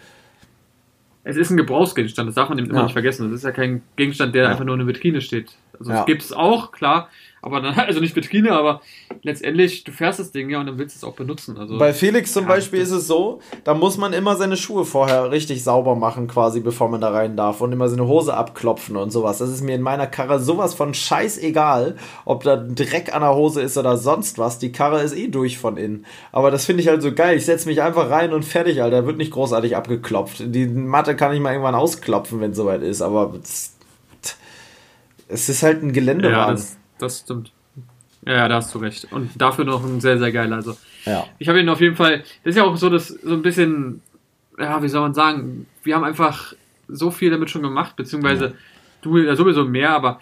Es ist ein Gebrauchsgegenstand, das darf man eben immer ja. nicht vergessen. Das ist ja kein Gegenstand, der ja. einfach nur in der Vitrine steht. Also ja. es gibt es auch, klar, aber dann, *laughs* also nicht Vitrine, aber letztendlich, du fährst das Ding ja und dann willst du es auch benutzen. Also, Bei Felix zum ja, Beispiel ist es so, da muss man immer seine Schuhe vorher richtig sauber machen, quasi, bevor man da rein darf und immer seine Hose abklopfen und sowas. Das ist mir in meiner Karre sowas von scheißegal, ob da Dreck an der Hose ist oder sonst was. Die Karre ist eh durch von innen. Aber das finde ich halt so geil. Ich setze mich einfach rein und fertig, Alter. Wird nicht großartig abgeklopft. Die Matte kann ich mal irgendwann ausklopfen, wenn es soweit ist, aber es ist halt ein Geländewagen. Ja, das stimmt. Ja, da hast du recht. Und dafür noch ein sehr, sehr geiler. Also, ja. ich habe ihn auf jeden Fall. Das ist ja auch so, dass so ein bisschen, ja, wie soll man sagen, wir haben einfach so viel damit schon gemacht, beziehungsweise ja. du ja sowieso mehr, aber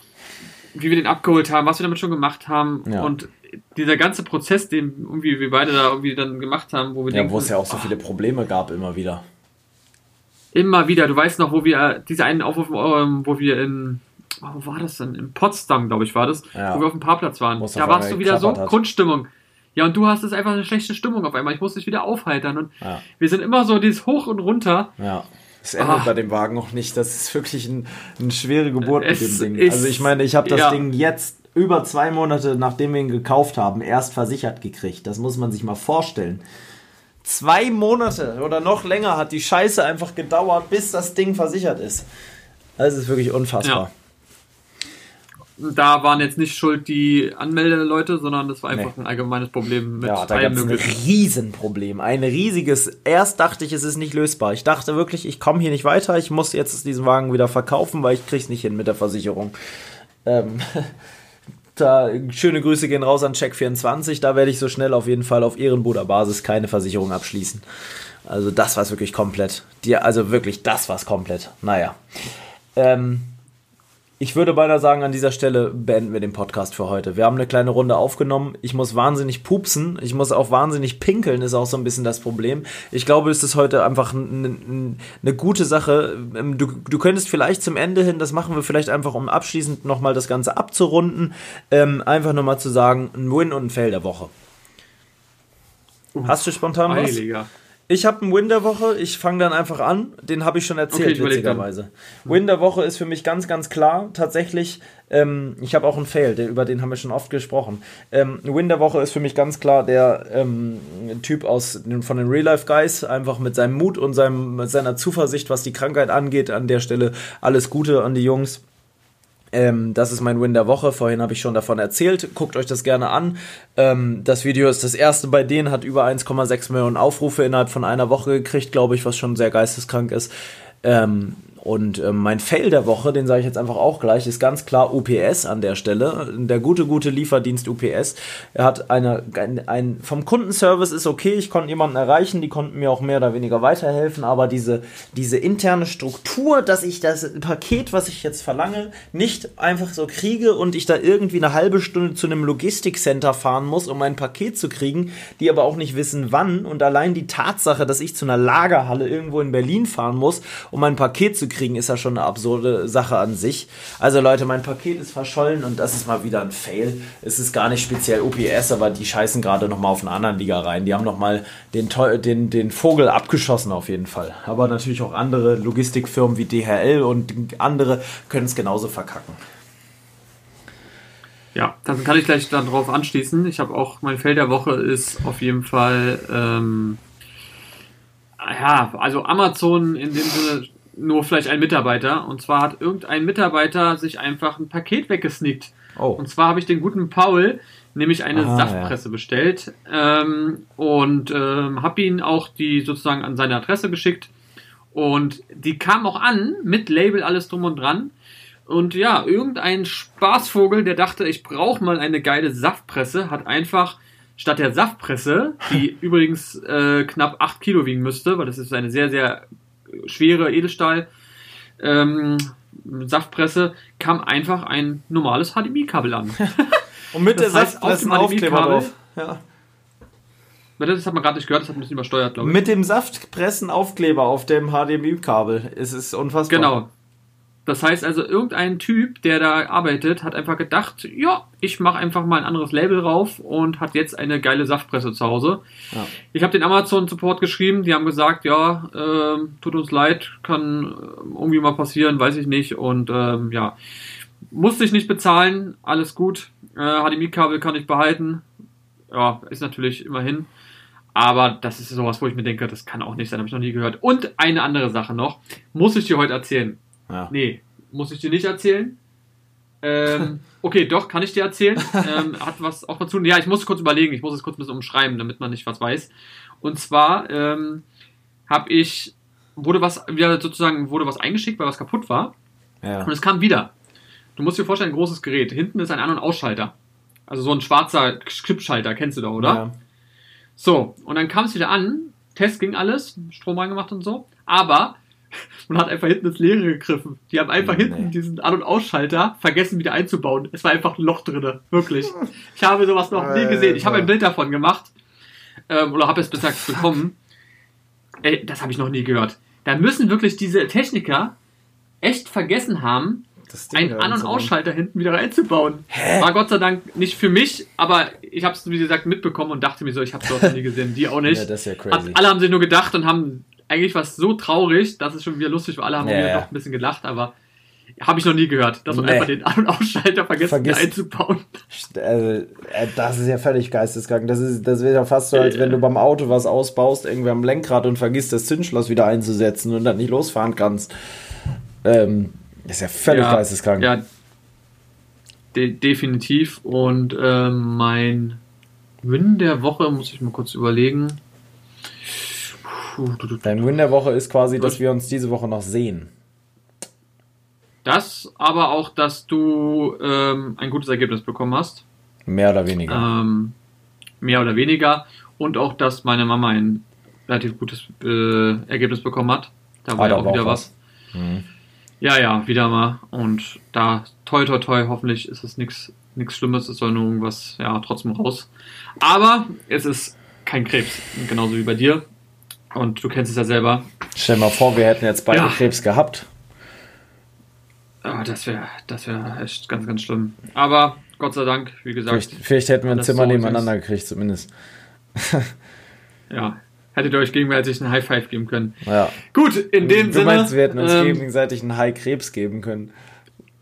wie wir den abgeholt haben, was wir damit schon gemacht haben ja. und dieser ganze Prozess, den irgendwie wir beide da irgendwie dann gemacht haben, wo wir Ja, denken, wo es ja auch so viele Probleme gab, immer wieder. Immer wieder. Du weißt noch, wo wir diese einen Aufruf, ähm, wo wir in oh, wo war das denn? In Potsdam, glaube ich, war das, ja. wo wir auf dem Parkplatz waren. Muss da warst du wieder so hat. Grundstimmung. Ja, und du hast es einfach eine schlechte Stimmung auf einmal. Ich musste dich wieder aufheitern. Und ja. wir sind immer so dieses Hoch und runter. Ja. Es endet ah. bei dem Wagen noch nicht. Das ist wirklich ein, eine schwere Geburt es mit dem Ding. Also ich meine, ich habe das ja. Ding jetzt über zwei Monate, nachdem wir ihn gekauft haben, erst versichert gekriegt. Das muss man sich mal vorstellen. Zwei Monate oder noch länger hat die Scheiße einfach gedauert, bis das Ding versichert ist. Das ist wirklich unfassbar. Ja. Da waren jetzt nicht schuld die Anmeldeleute, sondern das war einfach nee. ein allgemeines Problem mit ja, da allem ein Riesenproblem. Ein riesiges. Erst dachte ich, es ist nicht lösbar. Ich dachte wirklich, ich komme hier nicht weiter. Ich muss jetzt diesen Wagen wieder verkaufen, weil ich krieg's nicht hin mit der Versicherung. Ähm, *laughs* Da, schöne Grüße gehen raus an Check24. Da werde ich so schnell auf jeden Fall auf Ehrenbruderbasis keine Versicherung abschließen. Also das war wirklich komplett. Die, also wirklich, das war komplett. Naja. Ähm, ich würde beinahe sagen, an dieser Stelle beenden wir den Podcast für heute. Wir haben eine kleine Runde aufgenommen. Ich muss wahnsinnig pupsen. Ich muss auch wahnsinnig pinkeln, ist auch so ein bisschen das Problem. Ich glaube, es ist heute einfach eine gute Sache. Ähm, du, du könntest vielleicht zum Ende hin, das machen wir vielleicht einfach, um abschließend nochmal das Ganze abzurunden, ähm, einfach nochmal zu sagen, ein Win und ein Fail der Woche. Hast du spontan was? Ich habe einen Win der Woche, ich fange dann einfach an. Den habe ich schon erzählt, okay, witzigerweise. Win der Woche ist für mich ganz, ganz klar. Tatsächlich, ähm, ich habe auch einen Fail, der, über den haben wir schon oft gesprochen. Ähm, Win der Woche ist für mich ganz klar der ähm, Typ aus, von den Real Life Guys, einfach mit seinem Mut und seinem, mit seiner Zuversicht, was die Krankheit angeht. An der Stelle alles Gute an die Jungs. Ähm, das ist mein Win der Woche. Vorhin habe ich schon davon erzählt. Guckt euch das gerne an. Ähm, das Video ist das erste bei denen, hat über 1,6 Millionen Aufrufe innerhalb von einer Woche gekriegt, glaube ich, was schon sehr geisteskrank ist. Ähm, und äh, mein Fail der Woche, den sage ich jetzt einfach auch gleich, ist ganz klar UPS an der Stelle. Der gute, gute Lieferdienst UPS. Er hat eine, ein, ein, vom Kundenservice ist okay, ich konnte jemanden erreichen, die konnten mir auch mehr oder weniger weiterhelfen, aber diese, diese interne Struktur, dass ich das Paket, was ich jetzt verlange, nicht einfach so kriege und ich da irgendwie eine halbe Stunde zu einem Logistikcenter fahren muss, um ein Paket zu kriegen, die aber auch nicht wissen, wann. Und allein die Tatsache, dass ich zu einer Lagerhalle irgendwo in Berlin fahren muss, um ein Paket zu kriegen, kriegen, ist ja schon eine absurde Sache an sich. Also Leute, mein Paket ist verschollen und das ist mal wieder ein Fail. Es ist gar nicht speziell OPS, aber die scheißen gerade nochmal auf eine anderen Liga rein. Die haben nochmal den, den, den Vogel abgeschossen auf jeden Fall. Aber natürlich auch andere Logistikfirmen wie DHL und andere können es genauso verkacken. Ja, dann kann ich gleich darauf anschließen. Ich habe auch, mein Feld der Woche ist auf jeden Fall, ähm, ja, also Amazon in dem Sinne nur vielleicht ein Mitarbeiter. Und zwar hat irgendein Mitarbeiter sich einfach ein Paket weggesneakt. Oh. Und zwar habe ich den guten Paul nämlich eine Aha, Saftpresse ja. bestellt ähm, und ähm, habe ihn auch die sozusagen an seine Adresse geschickt. Und die kam auch an mit Label alles drum und dran. Und ja, irgendein Spaßvogel, der dachte, ich brauche mal eine geile Saftpresse, hat einfach statt der Saftpresse, die *laughs* übrigens äh, knapp 8 Kilo wiegen müsste, weil das ist eine sehr, sehr schwere Edelstahl ähm, Saftpresse kam einfach ein normales HDMI-Kabel an. *laughs* Und mit das der heißt, Saftpressenaufkleber drauf. Ja. Das hat man gerade nicht gehört, das hat ein bisschen übersteuert, glaube ich. Mit dem Saftpressenaufkleber auf dem HDMI-Kabel. Es ist unfassbar. Genau. Das heißt also, irgendein Typ, der da arbeitet, hat einfach gedacht, ja, ich mache einfach mal ein anderes Label drauf und hat jetzt eine geile Saftpresse zu Hause. Ja. Ich habe den Amazon Support geschrieben, die haben gesagt, ja, äh, tut uns leid, kann äh, irgendwie mal passieren, weiß ich nicht. Und ähm, ja, musste ich nicht bezahlen, alles gut. Äh, HDMI-Kabel kann ich behalten. Ja, ist natürlich immerhin. Aber das ist sowas, wo ich mir denke, das kann auch nicht sein, habe ich noch nie gehört. Und eine andere Sache noch, muss ich dir heute erzählen. Ja. Nee, muss ich dir nicht erzählen. Ähm, *laughs* okay, doch, kann ich dir erzählen. Ähm, hat was auch dazu. Ja, ich muss kurz überlegen, ich muss es kurz ein bisschen umschreiben, damit man nicht was weiß. Und zwar ähm, habe ich, wurde was, wieder sozusagen, wurde was eingeschickt, weil was kaputt war. Ja. Und es kam wieder. Du musst dir vorstellen, ein großes Gerät. Hinten ist ein An- und Ausschalter. Also so ein schwarzer Chipschalter, kennst du da, oder? Ja. So, und dann kam es wieder an. Test ging alles, Strom reingemacht und so. Aber *laughs* und hat einfach hinten ins Leere gegriffen. Die haben einfach nee. hinten diesen An- und Ausschalter vergessen wieder einzubauen. Es war einfach ein Loch drinne, wirklich. Ich habe sowas noch nie gesehen. Ich habe ein Bild davon gemacht ähm, oder habe es bis jetzt bekommen. Ey, das habe ich noch nie gehört. Da müssen wirklich diese Techniker echt vergessen haben, einen An- und Ausschalter hinten wieder reinzubauen. Hä? War Gott sei Dank nicht für mich, aber ich habe es, wie gesagt, mitbekommen und dachte mir so, ich habe sowas nie gesehen. Die auch nicht. Ja, das ist ja crazy. alle haben sich nur gedacht und haben eigentlich war es so traurig, dass es schon wieder lustig war. Alle haben ja, ja. doch ein bisschen gelacht, aber Habe ich noch nie gehört, dass man nee. einfach den An- und Ausschalter vergessen Vergiss. einzubauen. Also, äh, das ist ja völlig geisteskrank. Das, ist, das wäre ja fast so, als wenn du beim Auto was ausbaust, irgendwie am Lenkrad und vergisst, das Zündschloss wieder einzusetzen und dann nicht losfahren kannst. Ähm, das ist ja völlig ja, geisteskrank. Ja, de definitiv. Und äh, mein Win der Woche, muss ich mal kurz überlegen. Dein Win der Woche ist quasi, dass wir uns diese Woche noch sehen. Das, aber auch, dass du ähm, ein gutes Ergebnis bekommen hast. Mehr oder weniger. Ähm, mehr oder weniger. Und auch, dass meine Mama ein relativ gutes äh, Ergebnis bekommen hat. Da war ah, ja auch wieder was. was. Mhm. Ja, ja, wieder mal. Und da, toi, toi, toi, hoffentlich ist es nichts Schlimmes, es soll nur irgendwas, ja, trotzdem raus. Aber es ist kein Krebs, genauso wie bei dir. Und du kennst es ja selber. Stell dir mal vor, wir hätten jetzt beide ja. Krebs gehabt. Ah, das wäre das wär echt ganz, ganz schlimm. Aber Gott sei Dank, wie gesagt. Vielleicht, vielleicht hätten wir ein Zimmer so nebeneinander ist. gekriegt, zumindest. *laughs* ja, hättet ihr euch gegenseitig einen High Five geben können. Ja. Gut, in dem du Sinne. Du meinst, wir hätten uns ähm, gegenseitig einen High Krebs geben können.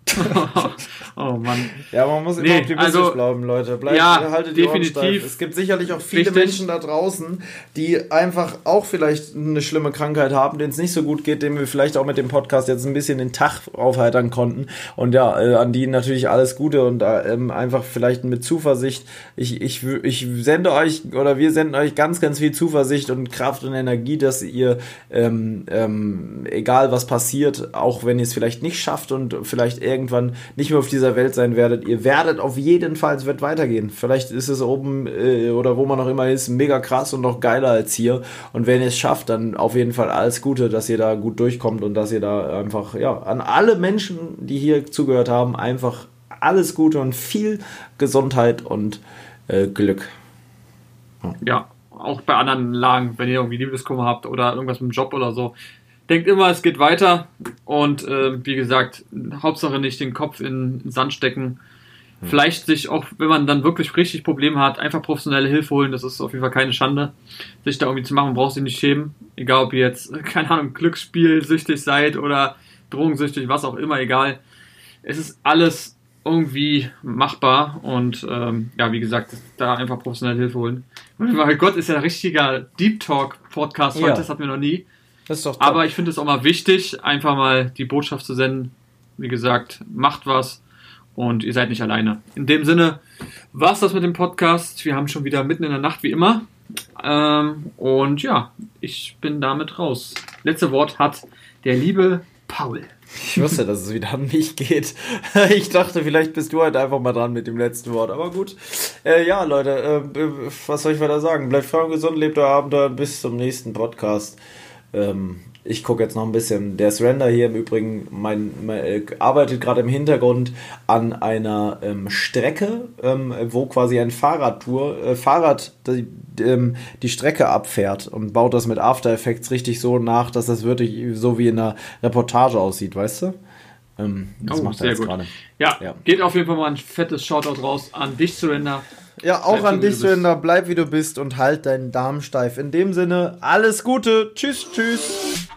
*laughs* *laughs* oh Mann. Ja, man muss immer nee, optimistisch also, bleiben, Leute. Bleibt, ja, haltet definitiv. Es gibt sicherlich auch viele Richtig. Menschen da draußen, die einfach auch vielleicht eine schlimme Krankheit haben, denen es nicht so gut geht, denen wir vielleicht auch mit dem Podcast jetzt ein bisschen den Tag aufheitern konnten. Und ja, äh, an die natürlich alles Gute und äh, ähm, einfach vielleicht mit Zuversicht. Ich, ich, ich sende euch oder wir senden euch ganz, ganz viel Zuversicht und Kraft und Energie, dass ihr, ähm, ähm, egal was passiert, auch wenn ihr es vielleicht nicht schafft und vielleicht irgendwann nicht mehr auf dieser Welt sein werdet. Ihr werdet auf jeden Fall, es wird weitergehen. Vielleicht ist es oben äh, oder wo man noch immer ist, mega krass und noch geiler als hier. Und wenn ihr es schafft, dann auf jeden Fall alles Gute, dass ihr da gut durchkommt und dass ihr da einfach, ja, an alle Menschen, die hier zugehört haben, einfach alles Gute und viel Gesundheit und äh, Glück. Ja. ja, auch bei anderen Lagen, wenn ihr irgendwie Liebeskummer habt oder irgendwas mit dem Job oder so, denkt immer, es geht weiter. Und äh, wie gesagt, Hauptsache nicht den Kopf in den Sand stecken. Hm. Vielleicht sich auch, wenn man dann wirklich richtig Probleme hat, einfach professionelle Hilfe holen. Das ist auf jeden Fall keine Schande. Sich da irgendwie zu machen, braucht sich nicht schämen. Egal, ob ihr jetzt, *laughs* keine Ahnung, Glücksspielsüchtig seid oder drogensüchtig, was auch immer, egal. Es ist alles irgendwie machbar und ähm, ja, wie gesagt, da einfach professionelle Hilfe holen. *laughs* Weil Gott ist ja ein richtiger Deep Talk Podcast heute, ja. das hatten wir noch nie. Das ist doch. Aber ich finde es auch mal wichtig, einfach mal die Botschaft zu senden. Wie gesagt, macht was und ihr seid nicht alleine. In dem Sinne war es das mit dem Podcast. Wir haben schon wieder mitten in der Nacht wie immer. Ähm, und ja, ich bin damit raus. Letzte Wort hat der liebe Paul. Ich wusste, dass es wieder an mich geht. *laughs* Ich dachte, vielleicht bist du halt einfach mal dran mit dem letzten Wort. Aber gut. Äh, ja, Leute, äh, was soll ich weiter sagen? Bleibt voll gesund, lebt euer Abenteuer. Bis zum nächsten Podcast. Ähm, ich gucke jetzt noch ein bisschen. Der Surrender hier im Übrigen mein, mein äh, arbeitet gerade im Hintergrund an einer ähm, Strecke, ähm, wo quasi ein Fahrradtour, äh, Fahrrad die, ähm, die Strecke abfährt und baut das mit After Effects richtig so nach, dass das wirklich so wie in einer Reportage aussieht, weißt du? Ähm, das oh, macht er jetzt gerade. Ja, ja, geht auf jeden Fall mal ein fettes Shoutout raus an dich, Surrender. Ja, auch bleib an dich, Surrender. Bleib wie du bist und halt deinen Darm steif. In dem Sinne, alles Gute. Tschüss, tschüss.